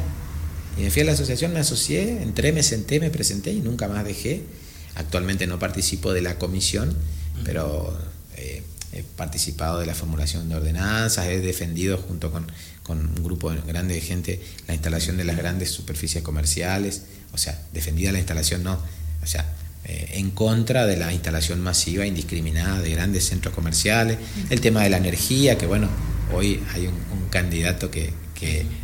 Y me fui a la asociación, me asocié, entré, me senté, me presenté y nunca más dejé. Actualmente no participo de la comisión, pero eh, he participado de la formulación de ordenanzas, he defendido junto con, un grupo grande de gente la instalación de las grandes superficies comerciales, o sea, defendida la instalación no, o sea, eh, en contra de la instalación masiva, indiscriminada de grandes centros comerciales, el tema de la energía, que bueno, hoy hay un, candidato que,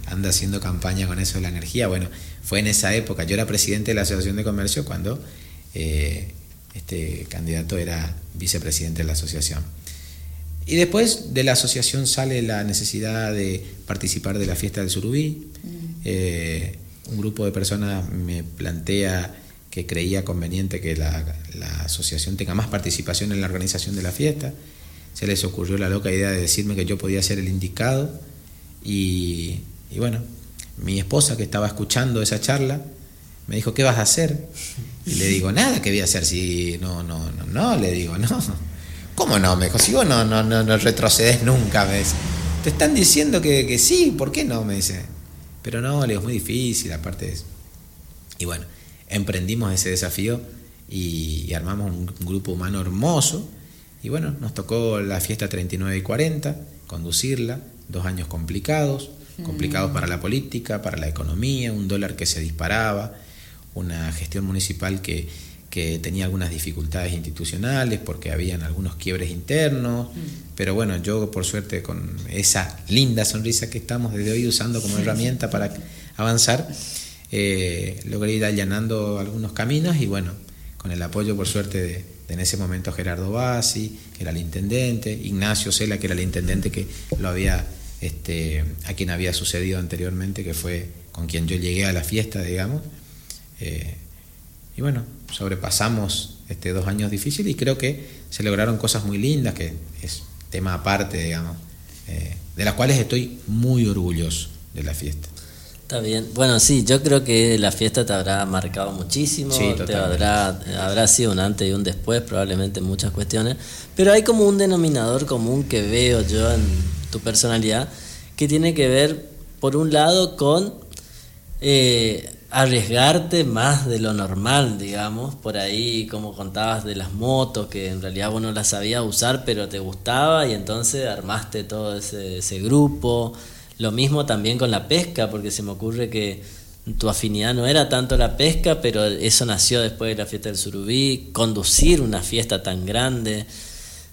anda haciendo campaña con eso de la energía, bueno, fue en esa época, yo era presidente de la Asociación de Comercio cuando eh, este candidato era vicepresidente de la asociación. Y después de la asociación sale la necesidad de participar de la fiesta del Surubí. Mm. Eh, un grupo de personas me plantea que creía conveniente que la, asociación tenga más participación en la organización de la fiesta. Se les ocurrió la loca idea de decirme que yo podía ser el indicado. Y, y bueno, mi esposa que estaba escuchando esa charla me dijo, ¿qué vas a hacer? Y le digo, nada, ¿qué voy a hacer? Si no, no, no, no, le digo, no. ¿Cómo no? Me dijo, si vos no, no, no, retrocedes nunca, me dice. Te están diciendo que, que, sí, ¿por qué no? Me dice. Pero no, le digo, es muy difícil, aparte de eso. Y bueno, emprendimos ese desafío y, armamos un, grupo humano hermoso. Y bueno, nos tocó la fiesta 39 y 40, conducirla, dos años complicados, complicados mm. para la política, para la economía, un dólar que se disparaba, una gestión municipal que, tenía algunas dificultades institucionales porque habían algunos quiebres internos, mm. pero bueno, yo por suerte con esa linda sonrisa que estamos desde hoy usando como herramienta para avanzar, eh, logré ir allanando algunos caminos y bueno, con el apoyo por suerte de, en ese momento Gerardo Bassi, que era el intendente, Ignacio Cela, que era el intendente que lo había, este, a quien había sucedido anteriormente, que fue con quien yo llegué a la fiesta, digamos, eh, y bueno, sobrepasamos este, dos años difíciles y creo que se lograron cosas muy lindas, que es tema aparte, digamos, eh, de las cuales estoy muy orgulloso de la fiesta. Está bien. Bueno, sí, yo creo que la fiesta te habrá marcado muchísimo, te habrá, habrá sido un antes y un después, probablemente en muchas cuestiones, pero hay como un denominador común que veo yo en tu personalidad, que tiene que ver, por un lado, con eh, arriesgarte más de lo normal, digamos, por ahí como contabas de las motos, que en realidad vos no las sabías usar, pero te gustaba y entonces armaste todo ese, grupo. Lo mismo también con la pesca, porque se me ocurre que tu afinidad no era tanto la pesca, pero eso nació después de la fiesta del surubí, conducir una fiesta tan grande.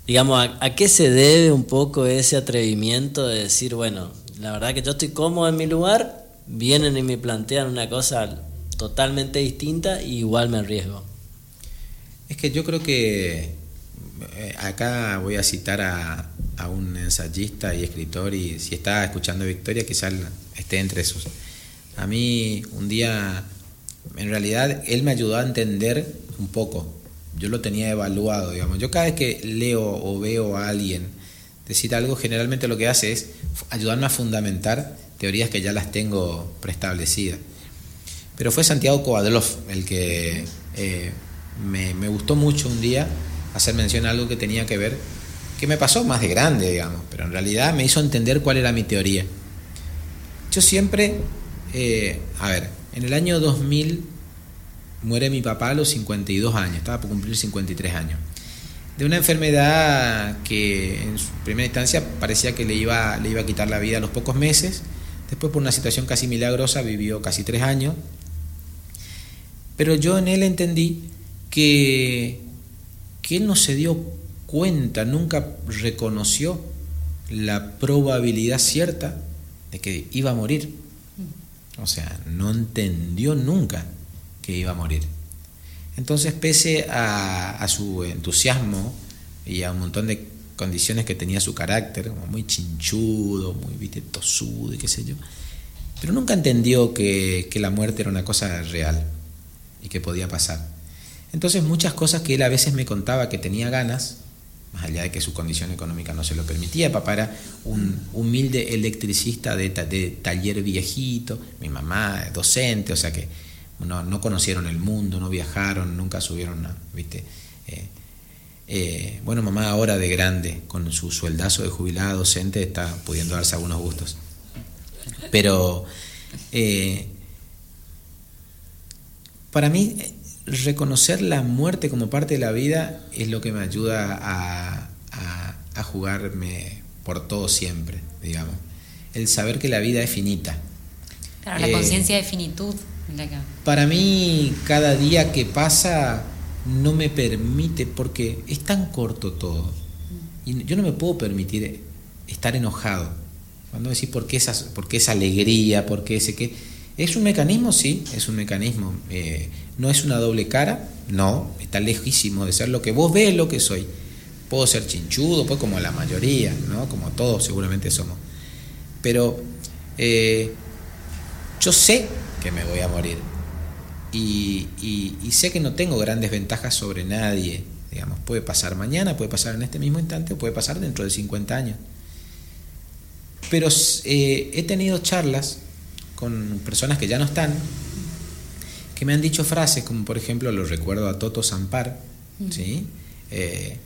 Digamos, ¿a, ¿a, qué se debe un poco ese atrevimiento de decir, bueno, la verdad que yo estoy cómodo en mi lugar, vienen y me plantean una cosa totalmente distinta y igual me arriesgo. Es que yo creo que eh, acá voy a citar a, un ensayista y escritor y si está escuchando Victoria quizás esté entre esos. A mí un día, en realidad, él me ayudó a entender un poco. Yo lo tenía evaluado, digamos. Yo cada vez que leo o veo a alguien decir algo, generalmente lo que hace es ayudarme a fundamentar teorías que ya las tengo preestablecidas. Pero fue Santiago Kovadlov el que eh, me, gustó mucho un día hacer mención a algo que tenía que ver, que me pasó más de grande, digamos, pero en realidad me hizo entender cuál era mi teoría. Yo siempre, eh, a ver, en el año 2000 muere mi papá a los 52 años, estaba por cumplir 53 años de una enfermedad que en su primera instancia parecía que le iba, le iba a quitar la vida a los pocos meses Después por una situación casi milagrosa vivió casi tres años. Pero yo en él entendí que, que él no se dio cuenta, nunca reconoció la probabilidad cierta de que iba a morir. O sea, no entendió nunca que iba a morir. Entonces, pese a, a su entusiasmo y a un montón de condiciones que tenía su carácter, como muy chinchudo, muy ¿viste? tosudo y qué sé yo. Pero nunca entendió que, que la muerte era una cosa real y que podía pasar. Entonces muchas cosas que él a veces me contaba que tenía ganas, más allá de que su condición económica no se lo permitía. Papá era un humilde electricista de, taller viejito, mi mamá docente, o sea que no, conocieron el mundo, no viajaron, nunca subieron, ¿viste? Eh, eh, bueno, mamá ahora de grande, con su sueldazo de jubilada docente, está pudiendo darse algunos gustos. Pero eh, para mí reconocer la muerte como parte de la vida es lo que me ayuda a, jugarme por todo siempre, digamos. El saber que la vida es finita. Claro, la eh, conciencia de finitud. Para mí, cada día que pasa no me permite, porque es tan corto todo. Y yo no me puedo permitir estar enojado. Cuando decís, ¿por qué esa, por esa alegría? ¿Por qué ese qué? ¿Es un mecanismo? Sí, es un mecanismo. Eh, ¿No es una doble cara? No, está lejísimo de ser lo que vos ves lo que soy. Puedo ser chinchudo, pues como la mayoría, ¿no? Como todos seguramente somos. Pero eh, yo sé que me voy a morir. Y, y, sé que no tengo grandes ventajas sobre nadie. Digamos, puede pasar mañana, puede pasar en este mismo instante o puede pasar dentro de 50 años. Pero eh, he tenido charlas con personas que ya no están, que me han dicho frases como por ejemplo, lo recuerdo a Toto Zampar, ¿sí? Eh,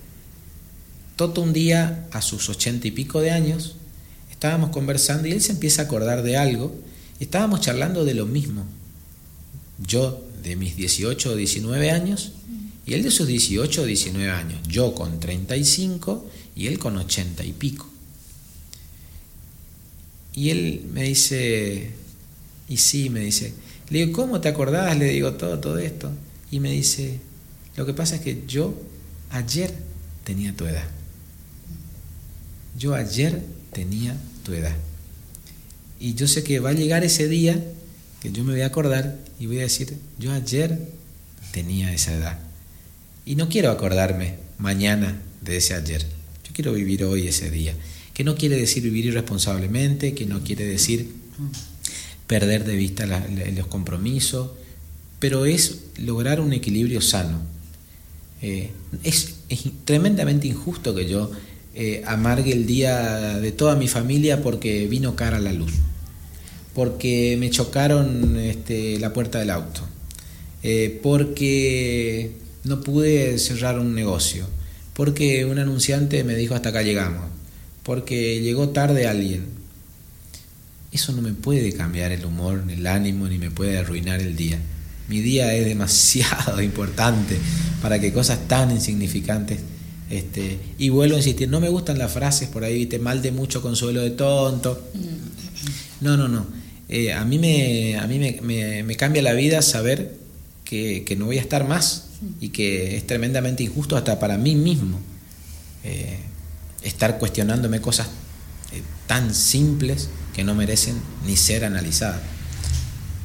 Toto un día, a sus ochenta y pico de años, estábamos conversando y él se empieza a acordar de algo y estábamos charlando de lo mismo. Yo de mis 18 o 19 años y él de sus 18 o 19 años. Yo con 35 y él con 80 y pico. Y él me dice, y sí, me dice, le digo, ¿cómo te acordás? Le digo todo, todo esto. Y me dice, lo que pasa es que yo ayer tenía tu edad. Yo ayer tenía tu edad. Y yo sé que va a llegar ese día que yo me voy a acordar y voy a decir, yo ayer tenía esa edad. Y no quiero acordarme mañana de ese ayer. Yo quiero vivir hoy ese día. Que no quiere decir vivir irresponsablemente, que no quiere decir perder de vista los compromisos, pero es lograr un equilibrio sano. Eh, es, tremendamente injusto que yo eh, amargue el día de toda mi familia porque vino cara a la luz, porque me chocaron este, la puerta del auto, eh, porque no pude cerrar un negocio, porque un anunciante me dijo hasta acá llegamos, porque llegó tarde alguien, eso no me puede cambiar el humor, el ánimo, ni me puede arruinar el día. Mi día es demasiado importante para que cosas tan insignificantes. Este, y vuelvo a insistir, no me gustan las frases por ahí, viste, mal de mucho consuelo de tonto. No, no, no. Eh, a mí, me, a mí me, cambia la vida saber que, no voy a estar más y que es tremendamente injusto hasta para mí mismo eh, estar cuestionándome cosas eh, tan simples que no merecen ni ser analizadas.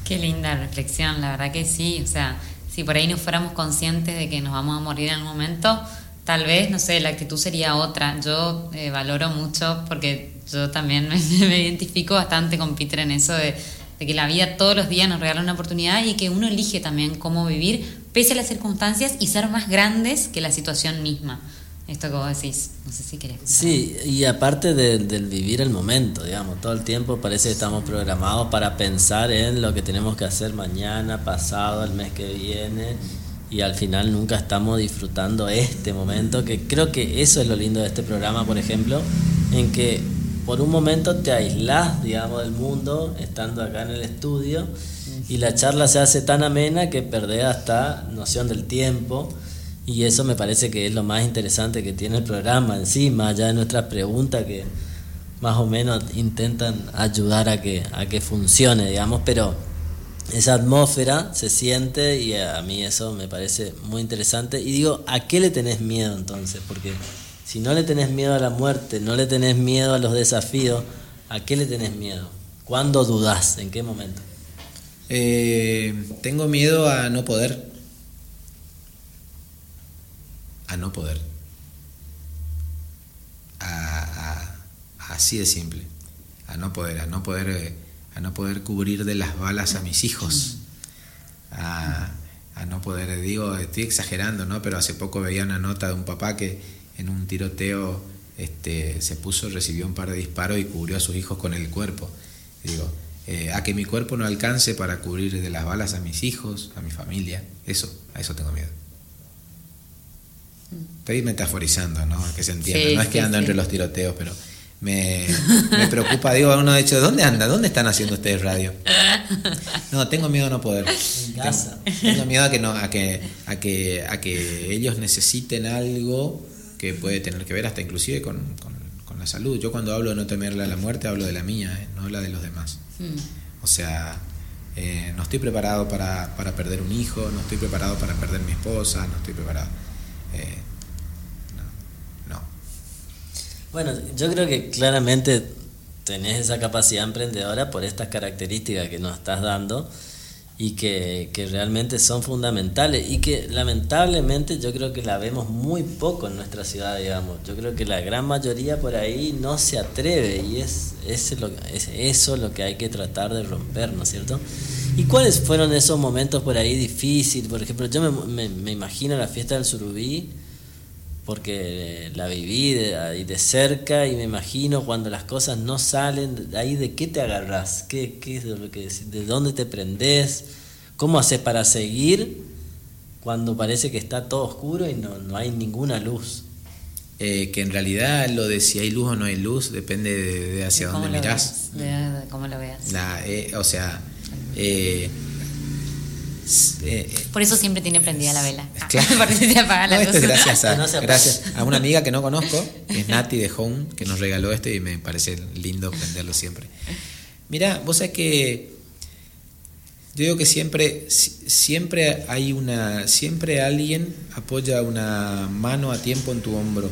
Qué linda reflexión, la verdad que sí. O sea, si por ahí no fuéramos conscientes de que nos vamos a morir en algún momento, tal vez, no sé, la actitud sería otra. Yo valoro mucho porque yo también me, identifico bastante con Peter en eso de, de, que la vida todos los días nos regala una oportunidad y que uno elige también cómo vivir pese a las circunstancias y ser más grandes que la situación misma esto que vos decís. No sé si querés. Sí, y aparte del vivir el momento, digamos, todo el tiempo parece que estamos programados para pensar en lo que tenemos que hacer mañana, pasado, el mes que viene, y al final nunca estamos disfrutando este momento, que creo que eso es lo lindo de este programa, por ejemplo, en que por un momento te aislás, digamos, del mundo, estando acá en el estudio, y la charla se hace tan amena que perdés hasta noción del tiempo y eso me parece que es lo más interesante que tiene el programa encima, ya de nuestras preguntas que más o menos intentan ayudar a que, a que funcione, digamos, pero esa atmósfera se siente y a mí eso me parece muy interesante. Y digo, ¿a qué le tenés miedo entonces? Porque si no le tenés miedo a la muerte, no le tenés miedo a los desafíos, ¿a qué le tenés miedo? ¿Cuándo dudás? ¿En qué momento? Eh, tengo miedo a no poder a no poder. A, así de simple. A no poder, a no poder, eh, a no poder cubrir de las balas a mis hijos. A, no poder, digo, estoy exagerando, ¿no? Pero hace poco veía una nota de un papá que en un tiroteo este, se puso, recibió un par de disparos y cubrió a sus hijos con el cuerpo. digo, eh, a que mi cuerpo no alcance para cubrir de las balas a mis hijos, a mi familia, eso, a eso tengo miedo. Estoy metaforizando, ¿no? Que se entienda. no es que ando entre los tiroteos, pero me, preocupa. Digo, uno de hecho, ¿dónde anda? ¿Dónde están haciendo ustedes radio? No, tengo miedo a no poder. Tengo, miedo a que, no, a, que, a, que, a que ellos necesiten algo que puede tener que ver hasta inclusive con, la salud. Yo cuando hablo de no temerle a la muerte, hablo de la mía, ¿eh? no la de los demás. Hmm. O sea, eh, no estoy preparado para, para perder un hijo, no estoy preparado para perder mi esposa, no estoy preparado. Eh, no, Bueno, yo creo que claramente tenés esa capacidad emprendedora por estas características que nos estás dando y que, que, realmente son fundamentales y que lamentablemente yo creo que la vemos muy poco en nuestra ciudad, digamos. Yo creo que la gran mayoría por ahí no se atreve y es, es, lo, es eso lo que hay que tratar de romper, ¿no es cierto? ¿Y cuáles fueron esos momentos por ahí difíciles? Por ejemplo, yo me, me, imagino la fiesta del surubí, porque la viví de, ahí de cerca y me imagino cuando las cosas no salen, ahí de qué te agarras, ¿Qué, qué es lo que, de dónde te prendes, cómo haces para seguir cuando parece que está todo oscuro y no, no hay ninguna luz. Eh, que en realidad lo de si hay luz o no hay luz depende de, hacia dónde mirás. de, cómo lo veas. Eh, o sea, eh, eh, Por eso siempre tiene prendida la vela. Claro. gracias a, gracias a una amiga que no conozco, que es Nati de Home, que nos regaló esto y me parece lindo prenderlo siempre. Mira, vos sabés que yo digo que siempre, siempre hay una, siempre alguien apoya una mano a tiempo en tu hombro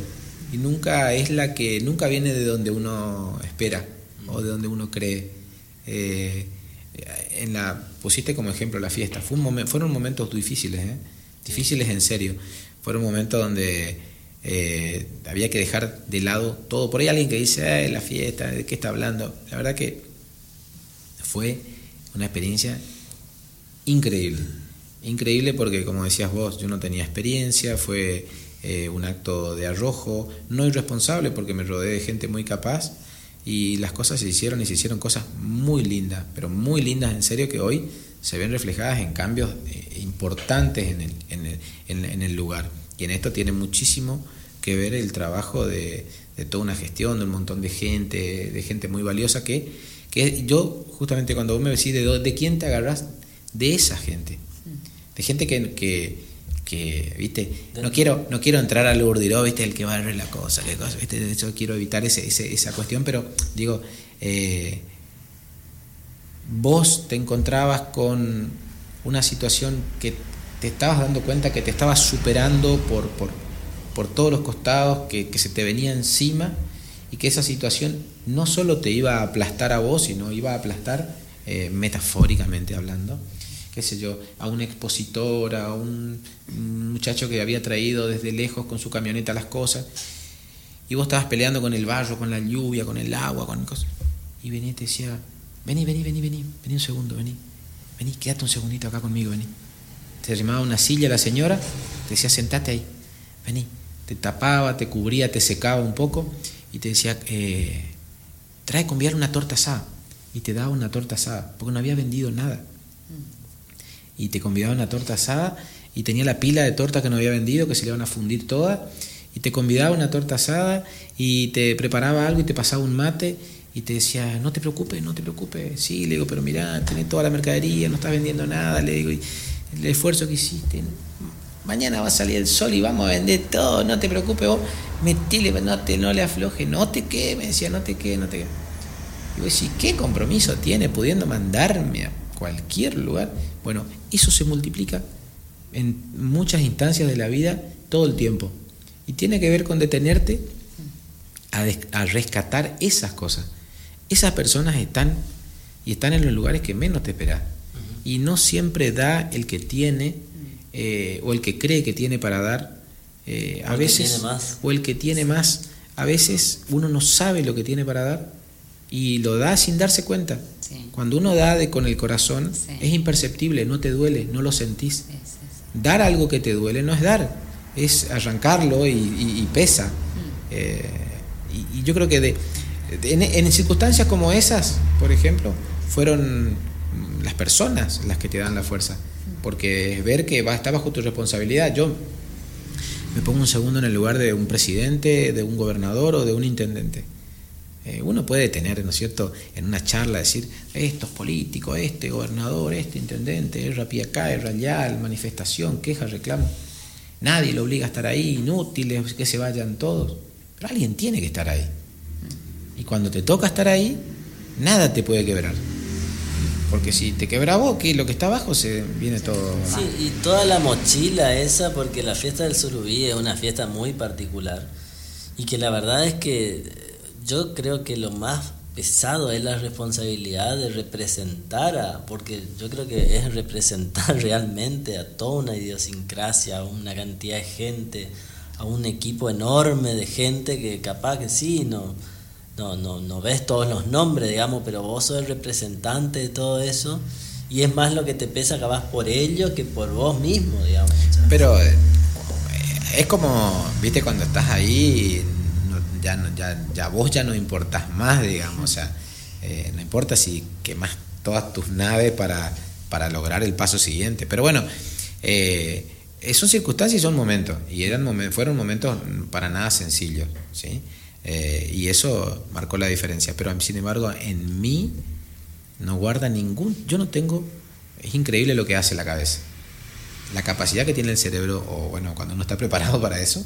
y nunca es la que, nunca viene de donde uno espera o de donde uno cree. Eh, en la pusiste como ejemplo la fiesta. Fue un fueron momentos difíciles, ¿eh? difíciles en serio. Fueron momentos donde eh, había que dejar de lado todo. Por ahí alguien que dice, la fiesta, ¿de qué está hablando? La verdad que fue una experiencia increíble. Increíble porque, como decías vos, yo no tenía experiencia, fue eh, un acto de arrojo, no irresponsable porque me rodeé de gente muy capaz y las cosas se hicieron y se hicieron cosas muy lindas, pero muy lindas en serio que hoy se ven reflejadas en cambios eh, importantes en el, en, el, en, el, lugar. Y en esto tiene muchísimo que ver el trabajo de, de, toda una gestión, de un montón de gente, de gente muy valiosa que, que yo justamente cuando vos me decís de, de quién te agarras, de esa gente, de gente que, que que, viste, no quiero, no quiero entrar al urdiró, viste, el que va a ver la cosa, viste, de hecho quiero evitar ese, esa cuestión, pero digo, eh, vos te encontrabas con una situación que te estabas dando cuenta que te estabas superando por, por, por todos los costados, que, que, se te venía encima y que esa situación no solo te iba a aplastar a vos, sino iba a aplastar eh, metafóricamente hablando qué sé yo, a un expositor, a un muchacho que había traído desde lejos con su camioneta las cosas, y vos estabas peleando con el barro, con la lluvia, con el agua, con cosas, y venía y te decía, vení, vení, vení, vení, vení un segundo, vení, vení, quédate un segundito acá conmigo, vení. Te llamaba una silla la señora, te decía, sentate ahí, vení, te tapaba, te cubría, te secaba un poco, y te decía, eh, trae conviar una torta asada, y te daba una torta asada, porque no había vendido nada y te convidaba a una torta asada y tenía la pila de torta que no había vendido, que se le iban a fundir todas, y te convidaba una torta asada y te preparaba algo y te pasaba un mate y te decía, no te preocupes, no te preocupes, sí, le digo, pero mira, tenés toda la mercadería, no estás vendiendo nada, le digo, y el esfuerzo que hiciste, mañana va a salir el sol y vamos a vender todo, no te preocupes vos, metile, no, te, no le afloje, no te quede, me decía, no te quede, no te quede. Y vos decís, ¿qué compromiso tiene pudiendo mandarme a cualquier lugar? Bueno, eso se multiplica en muchas instancias de la vida todo el tiempo. Y tiene que ver con detenerte a, rescatar esas cosas. Esas personas están y están en los lugares que menos te esperas. Y no siempre da el que tiene eh, o el que cree que tiene para dar. Eh, a veces, o el que tiene más, a veces uno no sabe lo que tiene para dar y lo da sin darse cuenta. Cuando uno da de, con el corazón es imperceptible, no te duele, no lo sentís. Dar algo que te duele no es dar, es arrancarlo y, pesa. Mm. Eh, y, yo creo que de, en, circunstancias como esas, por ejemplo, fueron las personas las que te dan la fuerza. Mm. Porque es ver que va, está bajo tu responsabilidad. Yo me pongo un segundo en el lugar de un presidente, de un gobernador o de un intendente. Eh, uno puede tener, ¿no es cierto?, en una charla decir, estos políticos, este gobernador, este intendente, es acá, es rayal, manifestación, queja, reclamo. Nadie lo obliga a estar ahí, inútiles, que se vayan todos. Pero alguien tiene que estar ahí. Y cuando te toca estar ahí, nada te puede quebrar. Porque si te quebra vos, que lo que está abajo se viene todo. Sí, y toda la mochila esa, porque la fiesta del surubí es una fiesta muy particular. Y que la verdad es que yo creo que lo más pesado es la responsabilidad de representar a, porque yo creo que es representar realmente a toda una idiosincrasia, a una cantidad de gente, a un equipo enorme de gente que capaz que sí, no, no, no, no ves todos los nombres, digamos, pero vos sos el representante de todo eso y es más lo que te pesa capaz por ello que por vos mismo, digamos. Pero eh, es como, viste, cuando estás ahí ya, ya, ya vos ya no importas más, digamos, o sea, eh, no importa si quemas todas tus naves para, para lograr el paso siguiente. Pero bueno, eh, son circunstancias y son momentos, y eran fueron momentos para nada sencillos, ¿sí? Eh, y eso marcó la diferencia. Pero sin embargo, en mí no guarda ningún. Yo no tengo. Es increíble lo que hace la cabeza. La capacidad que tiene el cerebro, o bueno, cuando uno está preparado para eso,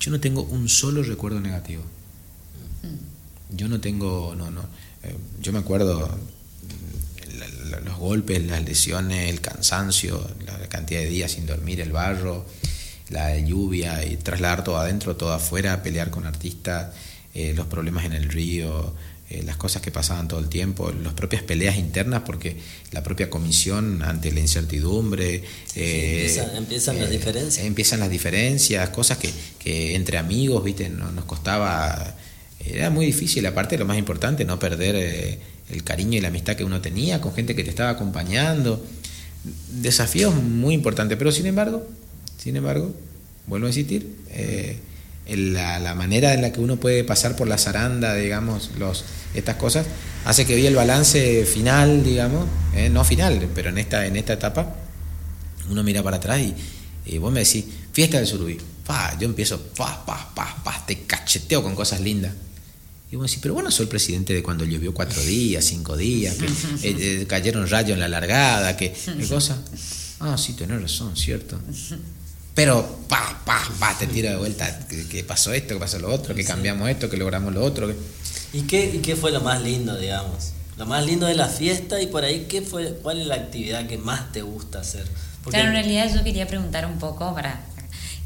yo no tengo un solo recuerdo negativo. Yo no tengo, no, no. Eh, yo me acuerdo mm, los golpes, las lesiones, el cansancio, la cantidad de días sin dormir, el barro, la lluvia y trasladar todo adentro, todo afuera, pelear con artistas, eh, los problemas en el río, eh, las cosas que pasaban todo el tiempo, las propias peleas internas, porque la propia comisión ante la incertidumbre... Eh, empiezan, las eh, diferencias. Empiezan las diferencias, cosas que, que entre amigos, viste, no, nos costaba... Era muy difícil, aparte lo más importante, no perder el cariño y la amistad que uno tenía con gente que te estaba acompañando. Desafíos muy importantes, pero sin embargo, sin embargo, vuelvo a insistir, la, manera en la que uno puede pasar por la zaranda, digamos, estas cosas, hace que hoy el balance final, digamos, eh, no final, pero en esta, en esta etapa, uno mira para atrás y, vos me decís, fiesta del surubí, pa, yo empiezo, pa, pa, pa, pa, te cacheteo con cosas lindas. Y vos decís, pero bueno, soy el presidente de cuando llovió cuatro días, cinco días, que eh, eh, cayeron rayos en la largada, que, ¿qué cosa? Ah, sí, tenés razón, cierto pero pa, pa, pa, te tira de vuelta, que, pasó esto, que pasó lo otro, que cambiamos esto, que logramos lo otro. ¿Y, qué, ¿Y qué fue lo más lindo, digamos? Lo más lindo de la fiesta y por ahí, ¿qué fue, ¿cuál es la actividad que más te gusta hacer? Claro, en realidad yo quería preguntar un poco, para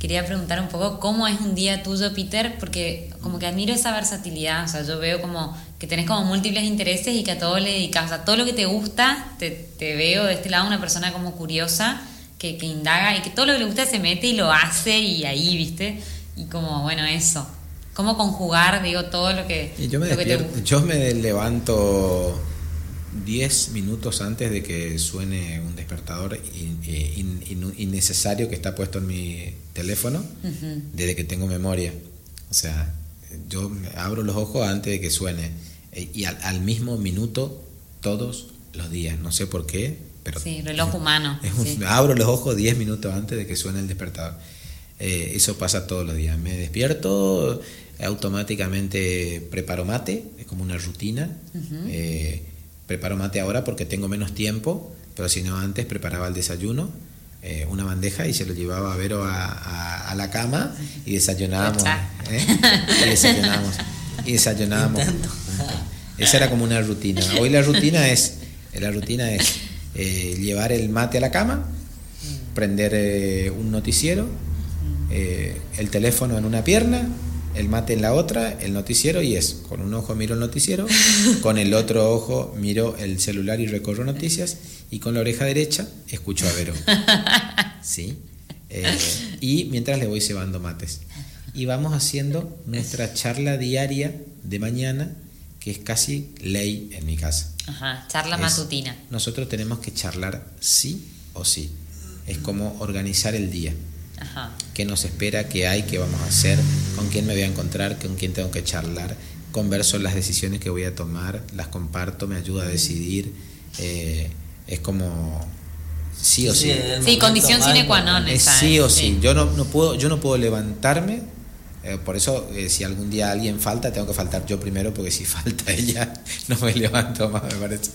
quería preguntar un poco cómo es un día tuyo, Peter, porque como que admiro esa versatilidad, o sea, yo veo como que tenés como múltiples intereses y que a todo le dedicas, a todo lo que te gusta, te, te veo de este lado una persona como curiosa que, indaga y que todo lo que le gusta se mete y lo hace y ahí, ¿viste? Y como, bueno, eso. ¿Cómo conjugar, digo, todo lo que, yo me, yo me levanto 10 minutos antes de que suene un despertador innecesario que está puesto en mi teléfono, desde que tengo memoria. O sea, yo abro los ojos antes de que suene eh, y al mismo minuto todos los días. No sé por qué, sí, reloj humano. Abro los ojos 10 minutos antes de que suene el despertador. Eh, eso pasa todos los días. Me despierto, automáticamente preparo mate, es como una rutina. Eh, preparo mate ahora porque tengo menos tiempo, pero si no antes preparaba el desayuno. Eh, una bandeja y se lo llevaba a Vero a, la cama y desayunábamos. Y desayunábamos. Y desayunábamos. Esa era como una rutina. Hoy la rutina es, la rutina es eh, llevar el mate a la cama, prender eh, un noticiero, eh, el teléfono en una pierna, el mate en la otra, el noticiero y es, con un ojo miro el noticiero, con el otro ojo miro el celular y recorro noticias y con la oreja derecha escucho a Vero. ¿Sí? y mientras le voy cebando mates. Y vamos haciendo nuestra charla diaria de mañana que es casi ley en mi casa. Ajá, charla matutina. Nosotros tenemos que charlar sí o sí. Es como organizar el día. Ajá. qué nos espera, qué hay, qué vamos a hacer, con quién me voy a encontrar, con quién tengo que charlar, converso las decisiones que voy a tomar, las comparto, me ayuda a decidir, eh, es como sí o sí. Sí, condición sine qua non. Es sí o sí. sí. Yo no, no puedo, yo no puedo levantarme. Eh, por eso, eh, si algún día alguien falta, tengo que faltar yo primero, porque si falta ella, no me levanto más, me parece.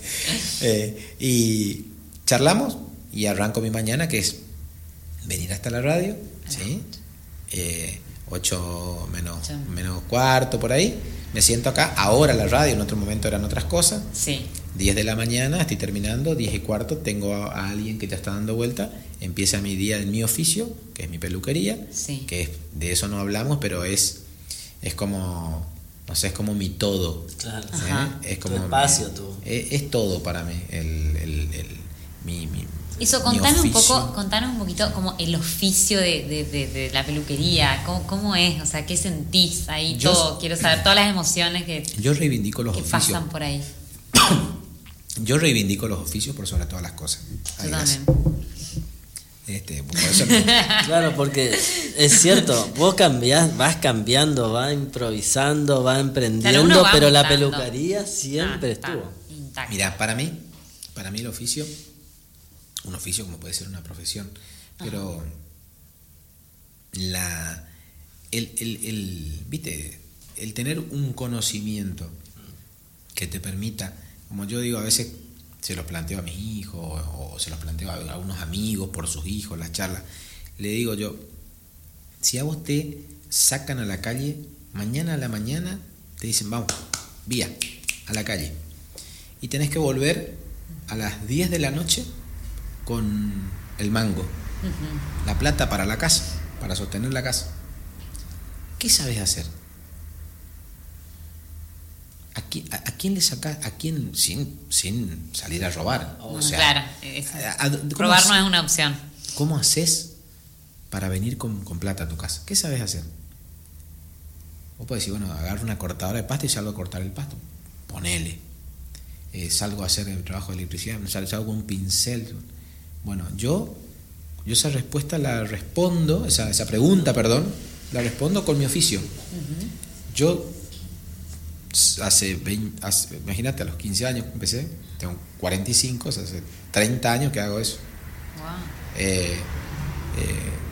Eh, y charlamos y arranco mi mañana, que es venir hasta la radio, ¿sí? Eh, 8 menos, Sí. menos cuarto, por ahí. Me siento acá, ahora la radio, en otro momento eran otras cosas. Sí. 10 de la mañana, estoy terminando, 10 y cuarto, tengo a, a alguien que ya está dando vuelta, empieza mi día en mi oficio, que es mi peluquería, Sí. que es- de eso no hablamos, pero es, es como, no sé, es como mi todo. Claro. ¿eh? Es Tu como espacio, tu- Es, es todo para mí, el, el- el- mi, mi- Eso, contanos un poco, contanos un poquito como el oficio de, de- de- de la peluquería, ¿Cómo, cómo es, o sea, qué sentís ahí, Yo- todo, quiero saber todas las emociones que, Yo reivindico los que oficios. pasan por ahí. Yo reivindico los oficios por sobre todas las cosas. Yo también. Este, por eso Claro, porque es cierto, vos cambiás, vas cambiando, vas improvisando, vas emprendiendo, va pero la peluquería siempre Ah, está estuvo. Mira, para mí, para mí el oficio, un oficio como puede ser una profesión, pero la, el, el, el, viste, el tener un conocimiento que te permita, como yo digo, a veces se los planteo a mis hijos o, o se los planteo a algunos amigos por sus hijos, las charlas, le digo yo, si a vos te sacan a la calle, mañana a la mañana te dicen, vamos, vía, a la calle, y tenés que volver a las 10 de la noche con el mango, la plata para la casa, para sostener la casa. ¿Qué sabes hacer? ¿A quién, a, a quién le sacas? ¿A quién? Sin, sin salir a robar. O sea, claro, es- a- a- ¿cómo robar no es una opción. ¿Cómo haces para venir con, con plata a tu casa? ¿Qué sabes hacer? Vos podés decir, bueno, agarro una cortadora de pasto y salgo a cortar el pasto. Ponele. Eh, salgo a hacer el trabajo de electricidad, sal- salgo con un pincel. Bueno, yo, yo esa respuesta la respondo, esa, esa pregunta, perdón, la respondo con mi oficio. Yo hace 20, hace- imagínate, a los 15 años que empecé, tengo 45, o sea, hace 30 años que hago eso. Wow. Eh, eh,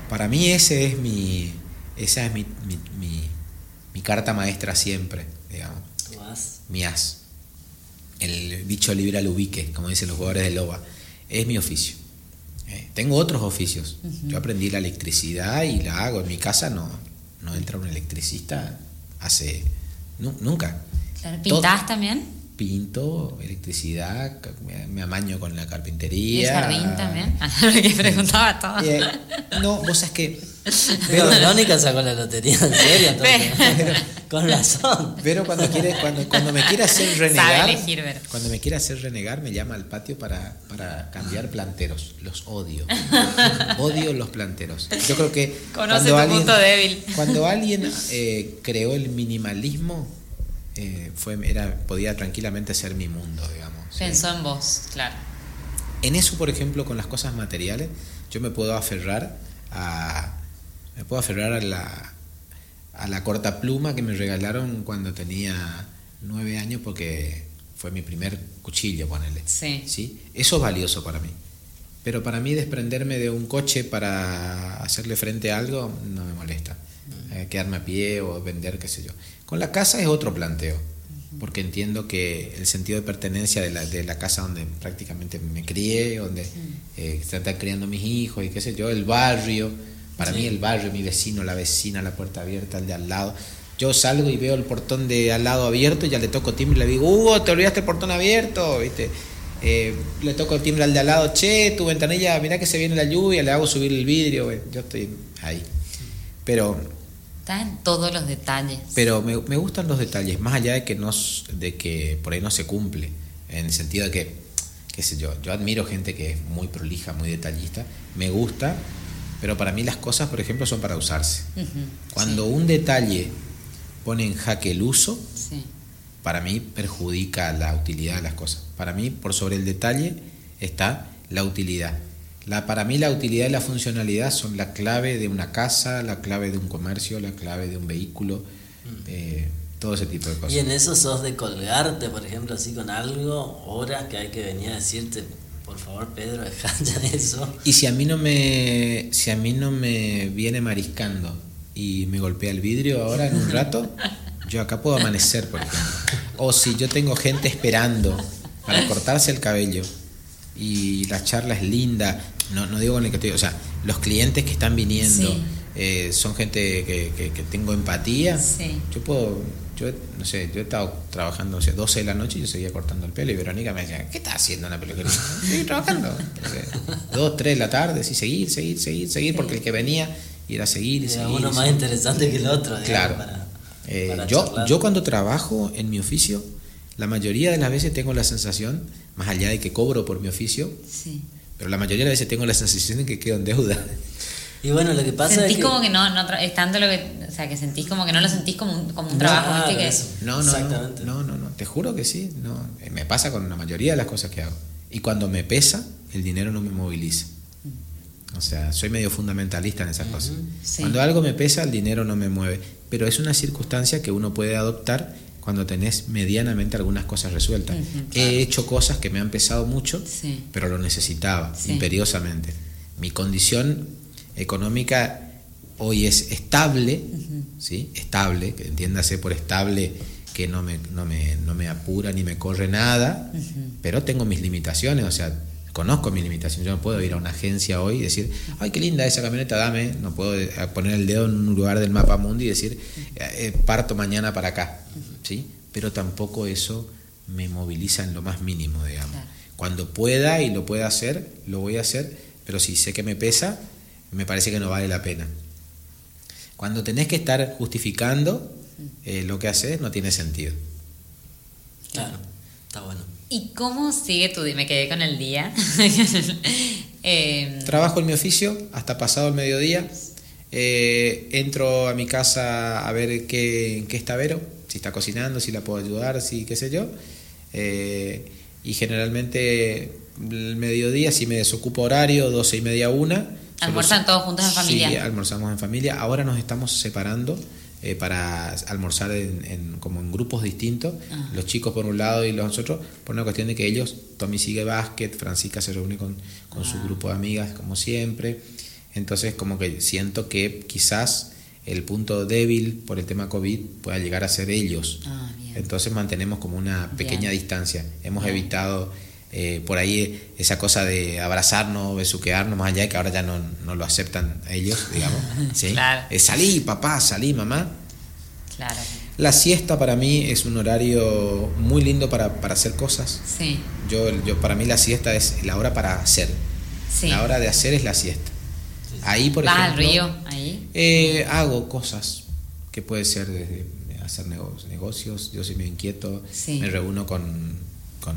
para mí ese es mi, esa es mi, mi, mi- mi carta maestra siempre, digamos, Tú vas. mi as. El dicho libre al ubique, como dicen los jugadores de Loba, es mi oficio. Eh, tengo otros oficios. Yo aprendí la electricidad y la hago. En mi casa no, no entra un electricista hace nu- nunca. Claro, Todo- ¿Pintás también? Pinto, electricidad, me, amaño con la ¿Y el carpintería. jardín también? Ah, que preguntaba todo. Eh, no, vos sabés que. Pero Verónica sacó la lotería, en serio. entonces. Con razón. Pero cuando quiere, cuando, cuando me quiere hacer renegar, elegir, cuando me quiere hacer renegar, me llama al patio para, para cambiar planteros. Los odio. odio los planteros. Yo creo que Conoce tu punto débil. Cuando alguien eh, creó el minimalismo, eh, fue, era, podía tranquilamente ser mi mundo, digamos. ¿sí? Pensó en vos, claro. En eso, por ejemplo, con las cosas materiales, yo me puedo aferrar a. Me puedo aferrar a la, a la corta pluma que me regalaron cuando tenía nueve años, porque fue mi primer cuchillo, ponele. Sí. ¿Sí? Eso es valioso para mí. Pero para mí, desprenderme de un coche para hacerle frente a algo no me molesta. Eh, quedarme a pie o vender, qué sé yo. Con la casa es otro planteo porque entiendo que el sentido de pertenencia de la, de la casa donde prácticamente me crié, donde eh, están criando mis hijos y qué sé yo, el barrio, para mí el barrio, mi vecino, la vecina, la puerta abierta, el de al lado. Yo salgo y veo el portón de al lado abierto y ya le toco timbre y le digo, Hugo, te olvidaste el portón abierto, ¿viste? Eh, le toco el timbre al de al lado, che, tu ventanilla, mirá que se viene la lluvia, le hago subir el vidrio, yo estoy ahí. Pero Está en todos los detalles. pero me, me gustan los detalles, más allá de que, no, de que por ahí no se cumple, en el sentido de que, qué sé yo, yo admiro gente que es muy prolija, muy detallista, me gusta, pero para mí las cosas, por ejemplo, son para usarse. Cuando un detalle pone en jaque el uso, Sí. para mí perjudica la utilidad de las cosas. Para mí, por sobre el detalle, está la utilidad. La, para mí la utilidad y la funcionalidad son la clave de una casa, la clave de un comercio, la clave de un vehículo, eh, todo ese tipo de cosas. Y en eso sos de colgarte, por ejemplo, así con algo, horas que hay que venir a decirte, por favor, Pedro, deja ya eso. Y si a mí no me, si a mí no me viene mariscando y me golpea el vidrio ahora en un rato, yo acá puedo amanecer, por ejemplo. O si yo tengo gente esperando para cortarse el cabello y la charla es linda, no, no digo con el que estoy, o sea, los clientes que están viniendo Sí. eh, son gente que, que- que tengo empatía. Sí. Yo puedo, yo no sé, yo he estado trabajando, o sea, 12 de la noche y yo seguía cortando el pelo y Verónica me decía, ¿qué estás haciendo en la peluquería? Estoy trabajando. No sé, dos, tres de la tarde, sí, seguir, seguir, seguir, seguir, porque el que venía y era seguir y seguir. uno y más seguir. interesante que el otro, digamos, Claro. para- Eh, para yo, charlar. yo cuando trabajo en mi oficio, la mayoría de las veces tengo la sensación, más allá de que cobro por mi oficio, Sí. pero la mayoría de las veces tengo la sensación de que quedo en deuda. Y bueno, lo que pasa Sentís es que... como que no, no es tanto lo que, o sea, que sentís como que no lo sentís como un, como un trabajo, Claro, ¿viste? Que, eso. No, no, Exactamente. no, no, no, te juro que sí, no, eh, me pasa con la mayoría de las cosas que hago. Y cuando me pesa, el dinero no me moviliza. O sea, soy medio fundamentalista en esas cosas. Sí. Cuando algo me pesa, el dinero no me mueve. Pero es una circunstancia que uno puede adoptar cuando tenés medianamente algunas cosas resueltas. He hecho cosas que me han pesado mucho, Sí. pero lo necesitaba Sí. imperiosamente. Mi condición económica hoy es estable, ¿sí? Estable, entiéndase por estable que no me, no me, no me apura ni me corre nada, pero tengo mis limitaciones, o sea, conozco mis limitaciones. Yo no puedo ir a una agencia hoy y decir, ay, qué linda esa camioneta, dame. No puedo eh, poner el dedo en un lugar del mapa mundi y decir, eh, parto mañana para acá, ¿sí? Pero tampoco eso me moviliza en lo más mínimo, digamos. Claro. Cuando pueda y lo pueda hacer, lo voy a hacer, pero si sé que me pesa, me parece que no vale la pena. Cuando tenés que estar justificando eh, lo que haces, no tiene sentido. Claro, está bueno. ¿Y cómo sigue tu día? Me quedé con el día. Eh, Trabajo en mi oficio hasta pasado el mediodía. Eh, entro a mi casa a ver qué, en qué está Vero, si está cocinando, si la puedo ayudar, si qué sé yo. Eh, y generalmente el mediodía, si me desocupo horario, doce y media, una. ¿Almuerzan solo- todos juntos en familia? Sí, almorzamos en familia. Ahora nos estamos separando eh, para almorzar en, en- como en grupos distintos. Ah. Los chicos por un lado y los otros, por una cuestión de que ellos, Tommy sigue básquet, Francisca se reúne con, con Ah. su grupo de amigas como siempre. Entonces como que siento que quizás el punto débil por el tema COVID pueda llegar a ser ellos. Ah. Entonces mantenemos como una pequeña Bien. distancia. Hemos Bien. evitado eh, por ahí esa cosa de abrazarnos, besuquearnos, más allá de que ahora ya no, no lo aceptan ellos, digamos. ¿sí? Claro. Eh, salí, papá, salí, mamá. Claro. La siesta para mí es un horario muy lindo para, para hacer cosas. Sí. Yo, yo, para mí la siesta es la hora para hacer. Sí. La hora de hacer es la siesta. Ahí, por ¿Vas al ejemplo, río? Ahí. eh, hago cosas que puede ser desde hacer nego- negocios, yo soy medio inquieto, Sí. me reúno con, con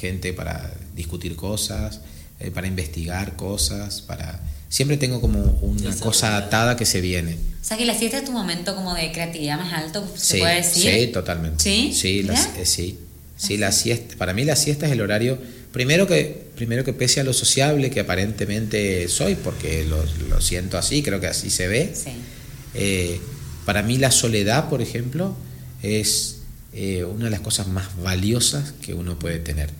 gente para discutir cosas, eh, para investigar cosas, para siempre tengo como una Desarrollar. cosa atada que se viene. O sea que la siesta es tu momento como de creatividad más alto, se sí, puede decir. sí, totalmente. ¿Sí? Sí, la, eh, sí. Sí, la siesta, para mí la siesta es el horario, primero que, primero que pese a lo sociable que aparentemente soy, porque lo, lo siento así, creo que así se ve, Sí. eh, para mí la soledad, por ejemplo, es eh, una de las cosas más valiosas que uno puede tener,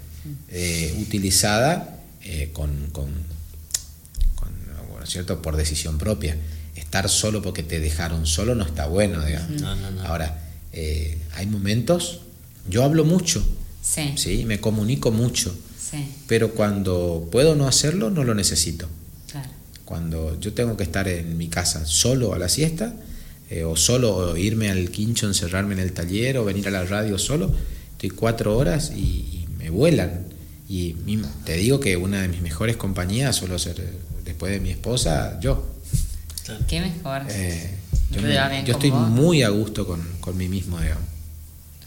eh, utilizada eh, con, con, con, bueno, ¿cierto? por decisión propia. Estar solo porque te dejaron solo no está bueno, digamos. No, no, no. Ahora, eh, hay momentos, yo hablo mucho, Sí. ¿sí? me comunico mucho, Sí. pero cuando puedo no hacerlo, no lo necesito. Claro. Cuando yo tengo que estar en mi casa solo a la siesta, eh, o solo o irme al quincho, encerrarme en el taller, o venir a la radio solo, estoy cuatro horas y, y me vuelan. Y te digo que una de mis mejores compañías suelo ser, después de mi esposa, yo. Qué mejor. Eh, yo me- estoy vos. muy a gusto con, con mí mismo, digamos.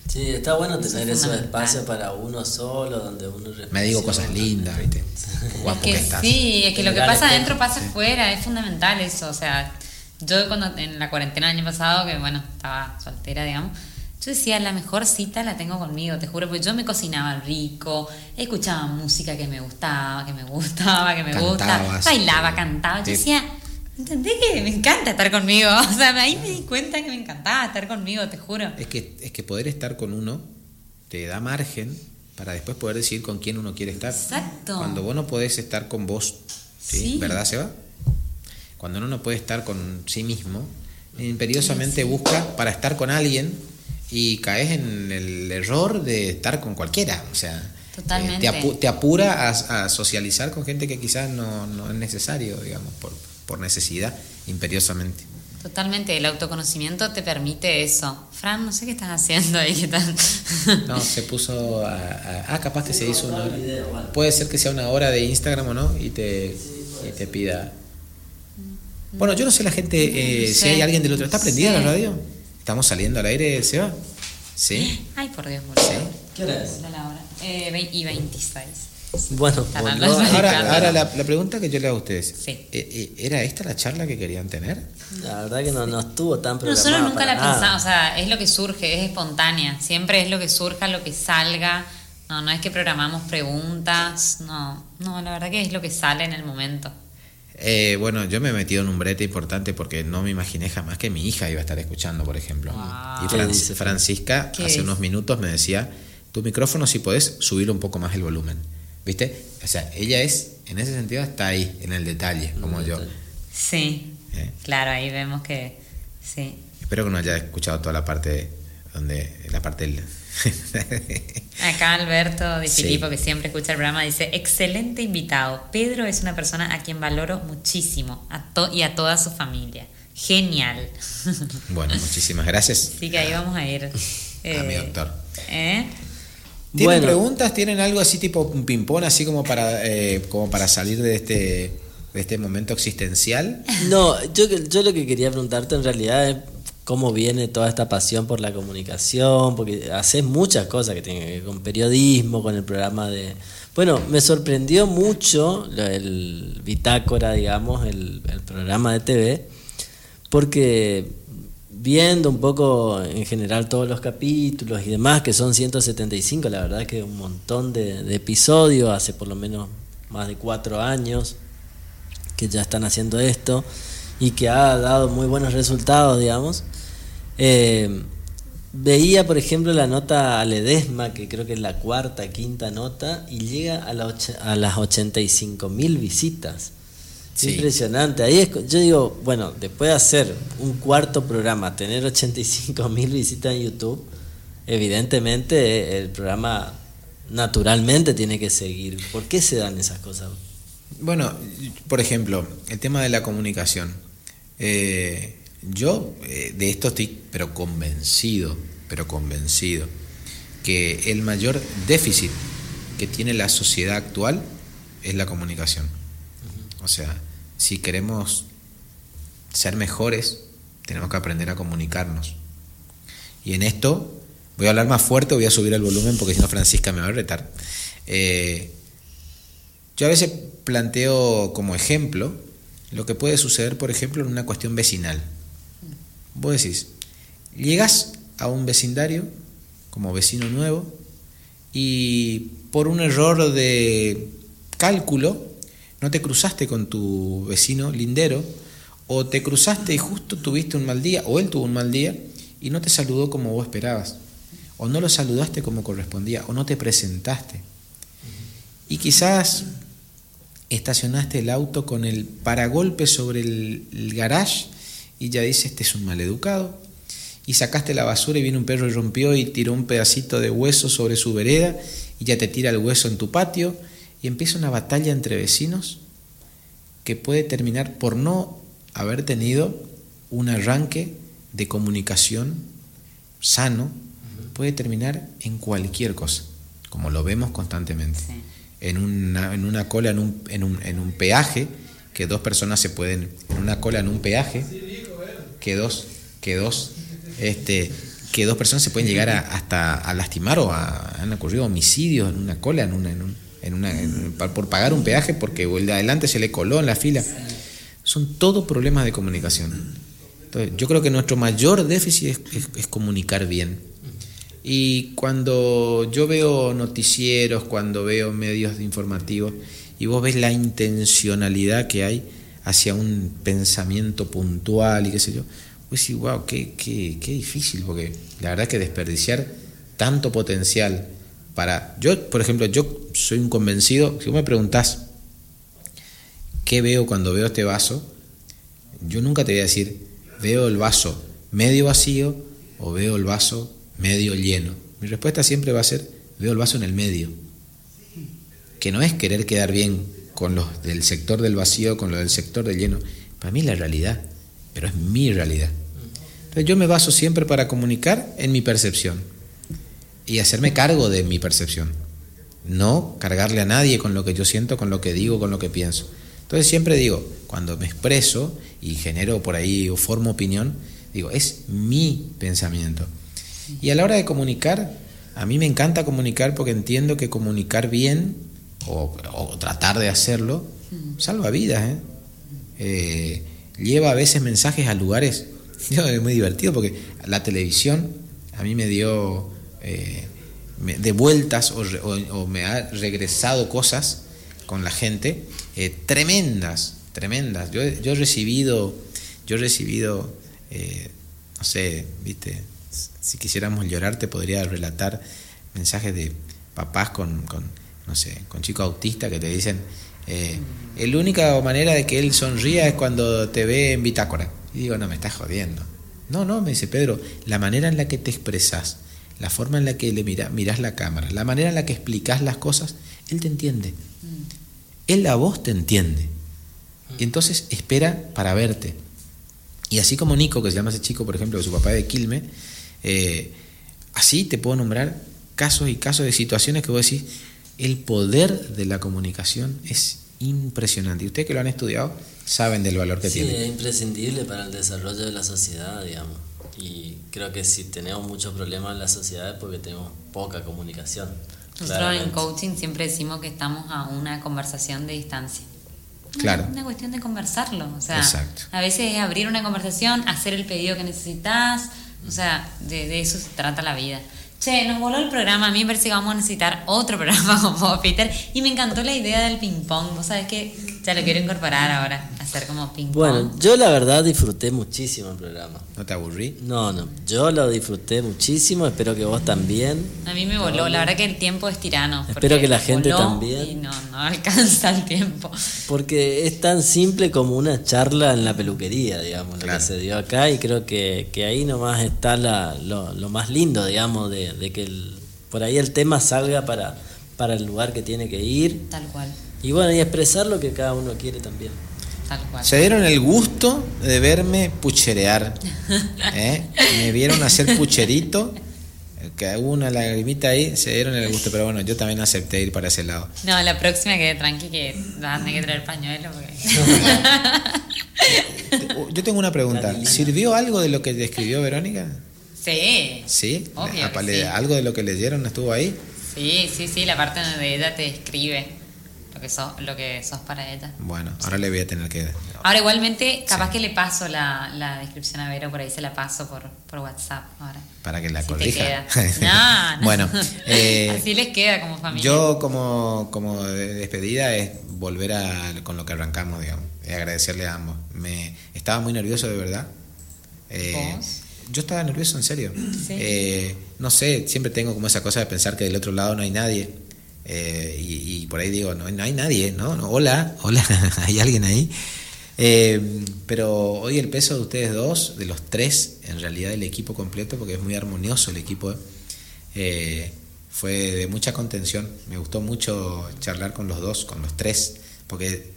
Sí, está bueno tener es esos fundamental. espacios para uno solo, donde uno Me digo cosas lindas, ¿viste? Guapo que que estás. sí, es que lo que pasa adentro pasa afuera, es fundamental eso. O sea, yo cuando en la cuarentena del año pasado, que bueno, estaba soltera, digamos, Yo decía, la mejor cita la tengo conmigo, te juro, porque yo me cocinaba rico, escuchaba música que me gustaba, que me gustaba, que me gusta, Cantabas. bailaba, cantaba. Yo decía, ¿entendés que me encanta estar conmigo? O sea, ahí me di cuenta que me encantaba estar conmigo, te juro. Es que, es que poder estar con uno te da margen para después poder decidir con quién uno quiere estar. Exacto. Cuando vos no podés estar con vos, ¿sí? Sí. ¿verdad, Seba? Cuando uno no puede estar con sí mismo, imperiosamente busca para estar con alguien y caes en el error de estar con cualquiera. O sea, Totalmente. eh, te, apu- te apura a, a socializar con gente que quizás no, no es necesario, digamos, por, por necesidad, imperiosamente. Totalmente, el autoconocimiento te permite eso. Fran, no sé qué estás haciendo ahí, ¿qué tal? No, se puso a, a- Ah, capaz que se hizo una hora. Puede ser que sea una hora de Instagram o no y te, y te pida. Bueno, yo no sé la gente eh, No si sé. hay alguien del otro. ¿Está prendida Sí. la radio? ¿Estamos saliendo al aire, Seba? ¿Sí? Ay, por Dios, boludo. ¿Sí? ¿Qué hora es? La hora. Eh, y 26. Bueno, de- Ahora, ahora la, la pregunta que yo le hago a ustedes. Sí. eh, eh, ¿Era esta la charla que querían tener? la verdad que no, no estuvo tan programada Nosotros nunca para la nada. pensamos, o sea, es lo que surge, es espontánea. Siempre es lo que surja, lo que salga. No, no es que programamos preguntas. No, no, la verdad que es lo que sale en el momento. Eh, bueno, yo me he metido en un brete importante porque no me imaginé jamás que mi hija iba a estar escuchando, por ejemplo. Wow. Y ¿Qué Fran- dice, Fran? Francisca ¿Qué hace unos minutos me decía, tu micrófono si podés subirle un poco más el volumen. ¿Viste? O sea, ella es, en ese sentido, está ahí, en el detalle, como el yo. detalle. Sí, Eh, claro, ahí vemos que sí. Espero que no haya escuchado toda la parte donde la parte del Acá Alberto Di Sí. Filippo, que siempre escucha el programa, dice, excelente invitado. Pedro es una persona a quien valoro muchísimo a to- y a toda su familia. Genial. Bueno, muchísimas gracias Así que ahí vamos a ir. a eh, mi doctor. ¿eh? ¿Tienen Bueno. preguntas? ¿Tienen algo así tipo un ping-pong, así como para, eh, como para salir de este, de este momento existencial? No, yo, yo lo que quería preguntarte en realidad es cómo viene toda esta pasión por la comunicación, porque haces muchas cosas que tienen que ver con periodismo, con el programa de... Bueno, me sorprendió mucho el Bitácora, digamos, el, el programa de TV, porque viendo un poco en general todos los capítulos y demás, que son 175, la verdad que un montón de episodios, hace por lo menos más de cuatro años que ya están haciendo esto y que ha dado muy buenos resultados, digamos. Eh, veía, por ejemplo, la nota a Ledesma, que creo que es la cuarta, quinta nota, y llega a, la a las 85 mil visitas. Sí. Impresionante. Ahí es, yo digo, bueno, después de hacer un cuarto programa, tener 85 mil visitas en YouTube, evidentemente el programa naturalmente tiene que seguir. ¿Por qué se dan esas cosas? Bueno, por ejemplo, el tema de la comunicación. Eh, yo eh, de esto estoy, pero convencido, pero convencido, que el mayor déficit que tiene la sociedad actual es la comunicación. O sea, si queremos ser mejores, tenemos que aprender a comunicarnos. Y en esto, voy a hablar más fuerte, voy a subir el volumen porque si no Francisca me va a retar. Eh, yo a veces planteo como ejemplo lo que puede suceder, por ejemplo, en una cuestión vecinal. Vos decís, llegas a un vecindario como vecino nuevo y por un error de cálculo no te cruzaste con tu vecino lindero o te cruzaste y justo tuviste un mal día o él tuvo un mal día y no te saludó como vos esperabas o no lo saludaste como correspondía o no te presentaste. Y quizás estacionaste el auto con el paragolpe sobre el, el garage y ya dices, este es un maleducado. Y sacaste la basura y viene un perro y rompió y tiró un pedacito de hueso sobre su vereda y ya te tira el hueso en tu patio y empieza una batalla entre vecinos que puede terminar por no haber tenido un arranque de comunicación sano, puede terminar en cualquier cosa, como lo vemos constantemente Sí. En una, en una cola, en un, en, un, en un peaje, que dos personas se pueden, en una cola, en un peaje, que dos, que dos, este, que dos personas se pueden llegar a, hasta a lastimar o a, han ocurrido homicidios en una cola, en una, en un- en una, en- por pagar un peaje porque el de adelante se le coló en la fila. Son todos problemas de comunicación. Entonces, yo creo que nuestro mayor déficit es comunicar bien. Y cuando yo veo noticieros, cuando veo medios informativos, y vos ves la intencionalidad que hay hacia un pensamiento puntual y qué sé yo, pues sí, wow, qué, qué, qué difícil, porque la verdad que desperdiciar tanto potencial para... Yo, por ejemplo, yo soy un convencido, si vos me preguntás qué veo cuando veo este vaso, yo nunca te voy a decir, veo el vaso medio vacío o veo el vaso medio lleno. Mi respuesta siempre va a ser, veo el vaso en el medio. Que no es querer quedar bien con los del sector del vacío, con los del sector del lleno. Para mí es la realidad, pero es mi realidad. Entonces yo me baso siempre para comunicar en mi percepción y hacerme cargo de mi percepción. No cargarle a nadie con lo que yo siento, con lo que digo, con lo que pienso. Entonces siempre digo, cuando me expreso y genero por ahí o formo opinión, digo, es mi pensamiento. Y a la hora de comunicar, a mí me encanta comunicar porque entiendo que comunicar bien o, tratar de hacerlo salva vidas. ¿eh? Eh, lleva a veces mensajes a lugares. Es muy divertido porque la televisión a mí me dio eh, de vueltas o, me ha regresado cosas con la gente tremendas, tremendas. Yo, yo, he recibido, yo he recibido, no sé, viste, si quisiéramos llorar, te podría relatar mensajes de papás con, con no sé, con chicos autistas que te dicen, eh, la única manera de que él sonría es cuando te ve en bitácora. Y digo, no, me estás jodiendo. No, no, me dice Pedro, la manera en la que te expresas, la forma en la que le mira, miras la cámara, la manera en la que explicas las cosas, él te entiende. Él a vos te entiende. Y entonces espera para verte. Y así como Nico, que se llama ese chico, por ejemplo, que su papá es de Quilme, eh, así te puedo nombrar casos y casos de situaciones que vos decís, el poder de la comunicación es impresionante. Y ustedes que lo han estudiado saben del valor que sí, tiene. es imprescindible para el desarrollo de la sociedad, digamos. Y creo que si tenemos muchos problemas en la sociedad es porque tenemos poca comunicación. Nosotros en coaching siempre decimos que estamos a una conversación de distancia. Claro. Una cuestión de conversarlo. O sea, a veces es abrir una conversación, hacer el pedido que necesitas, o sea, de, eso se trata la vida. Che, nos voló el programa. A mí me parece que vamos a necesitar otro programa como Peter. Y me encantó la idea del ping-pong. Vos sabés que ya lo quiero incorporar ahora, hacer como ping-pong. Bueno, yo la verdad disfruté muchísimo el programa. ¿No te aburrí? No, no. Yo lo disfruté muchísimo. Espero que vos también. A mí me voló. La verdad que el tiempo es tirano. Espero que la gente también. Y no, no alcanza el tiempo. Porque es tan simple como una charla en la peluquería, digamos, lo que se dio acá. Y creo que, que ahí nomás está la, lo, lo más lindo, digamos, de, de que el, por ahí el tema salga para, para el lugar que tiene que ir. Tal cual. Y bueno, y expresar lo que cada uno quiere también. Tal cual. Se dieron el gusto de verme pucherear. ¿eh? Me vieron hacer pucherito. Que hubo una lagrimita ahí, se dieron el gusto, pero bueno, yo también acepté ir para ese lado. No, la próxima quede tranqui que van a que traer pañuelo. yo tengo una pregunta. ¿Sirvió algo de lo que describió Verónica? Sí. ¿Sí? ¿Algo de lo que leyeron estuvo ahí? Sí, sí, sí, la parte donde ella te escribe lo que sos, lo que sos para ella. Bueno, ahora le voy a tener que... Ahora igualmente, capaz que le paso la, la, descripción a Vero, por ahí se la paso por, por WhatsApp ahora. Para que la corrija. no, no. Bueno, eh, así les queda como familia. Yo como, como despedida es volver a, con lo que arrancamos, digamos, y agradecerle a ambos. Me estaba muy nervioso de verdad. Eh, yo estaba nervioso, en serio. Eh, no sé, siempre tengo como esa cosa de pensar que del otro lado no hay nadie. Eh, y, por ahí digo, no, no hay nadie, ¿no? hola, hola, hay alguien ahí. Eh, pero hoy el peso de ustedes dos, de los tres, en realidad del equipo completo, porque es muy armonioso el equipo, fue de mucha contención. Me gustó mucho charlar con los dos, con los tres, porque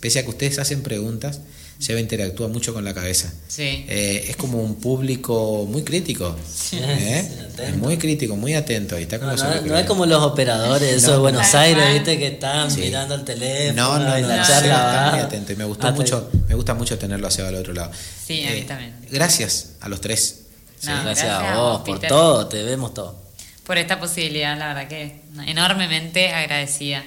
pese a que ustedes hacen preguntas, Seba interactúa mucho con la cabeza. Sí. Eh, es como un público muy crítico. ¿eh? muy crítico, muy atento. Y está no, es como los operadores, esos de Buenos Aires, viste, que están mirando el teléfono no, no, y la charla. muy atento. Y me gustó mucho, me gusta mucho tenerlo a Seba al otro lado. Sí, a mí eh, también. Gracias a los tres. gracias, a vos, por todo, te vemos todo. Por esta posibilidad, la verdad que enormemente agradecida.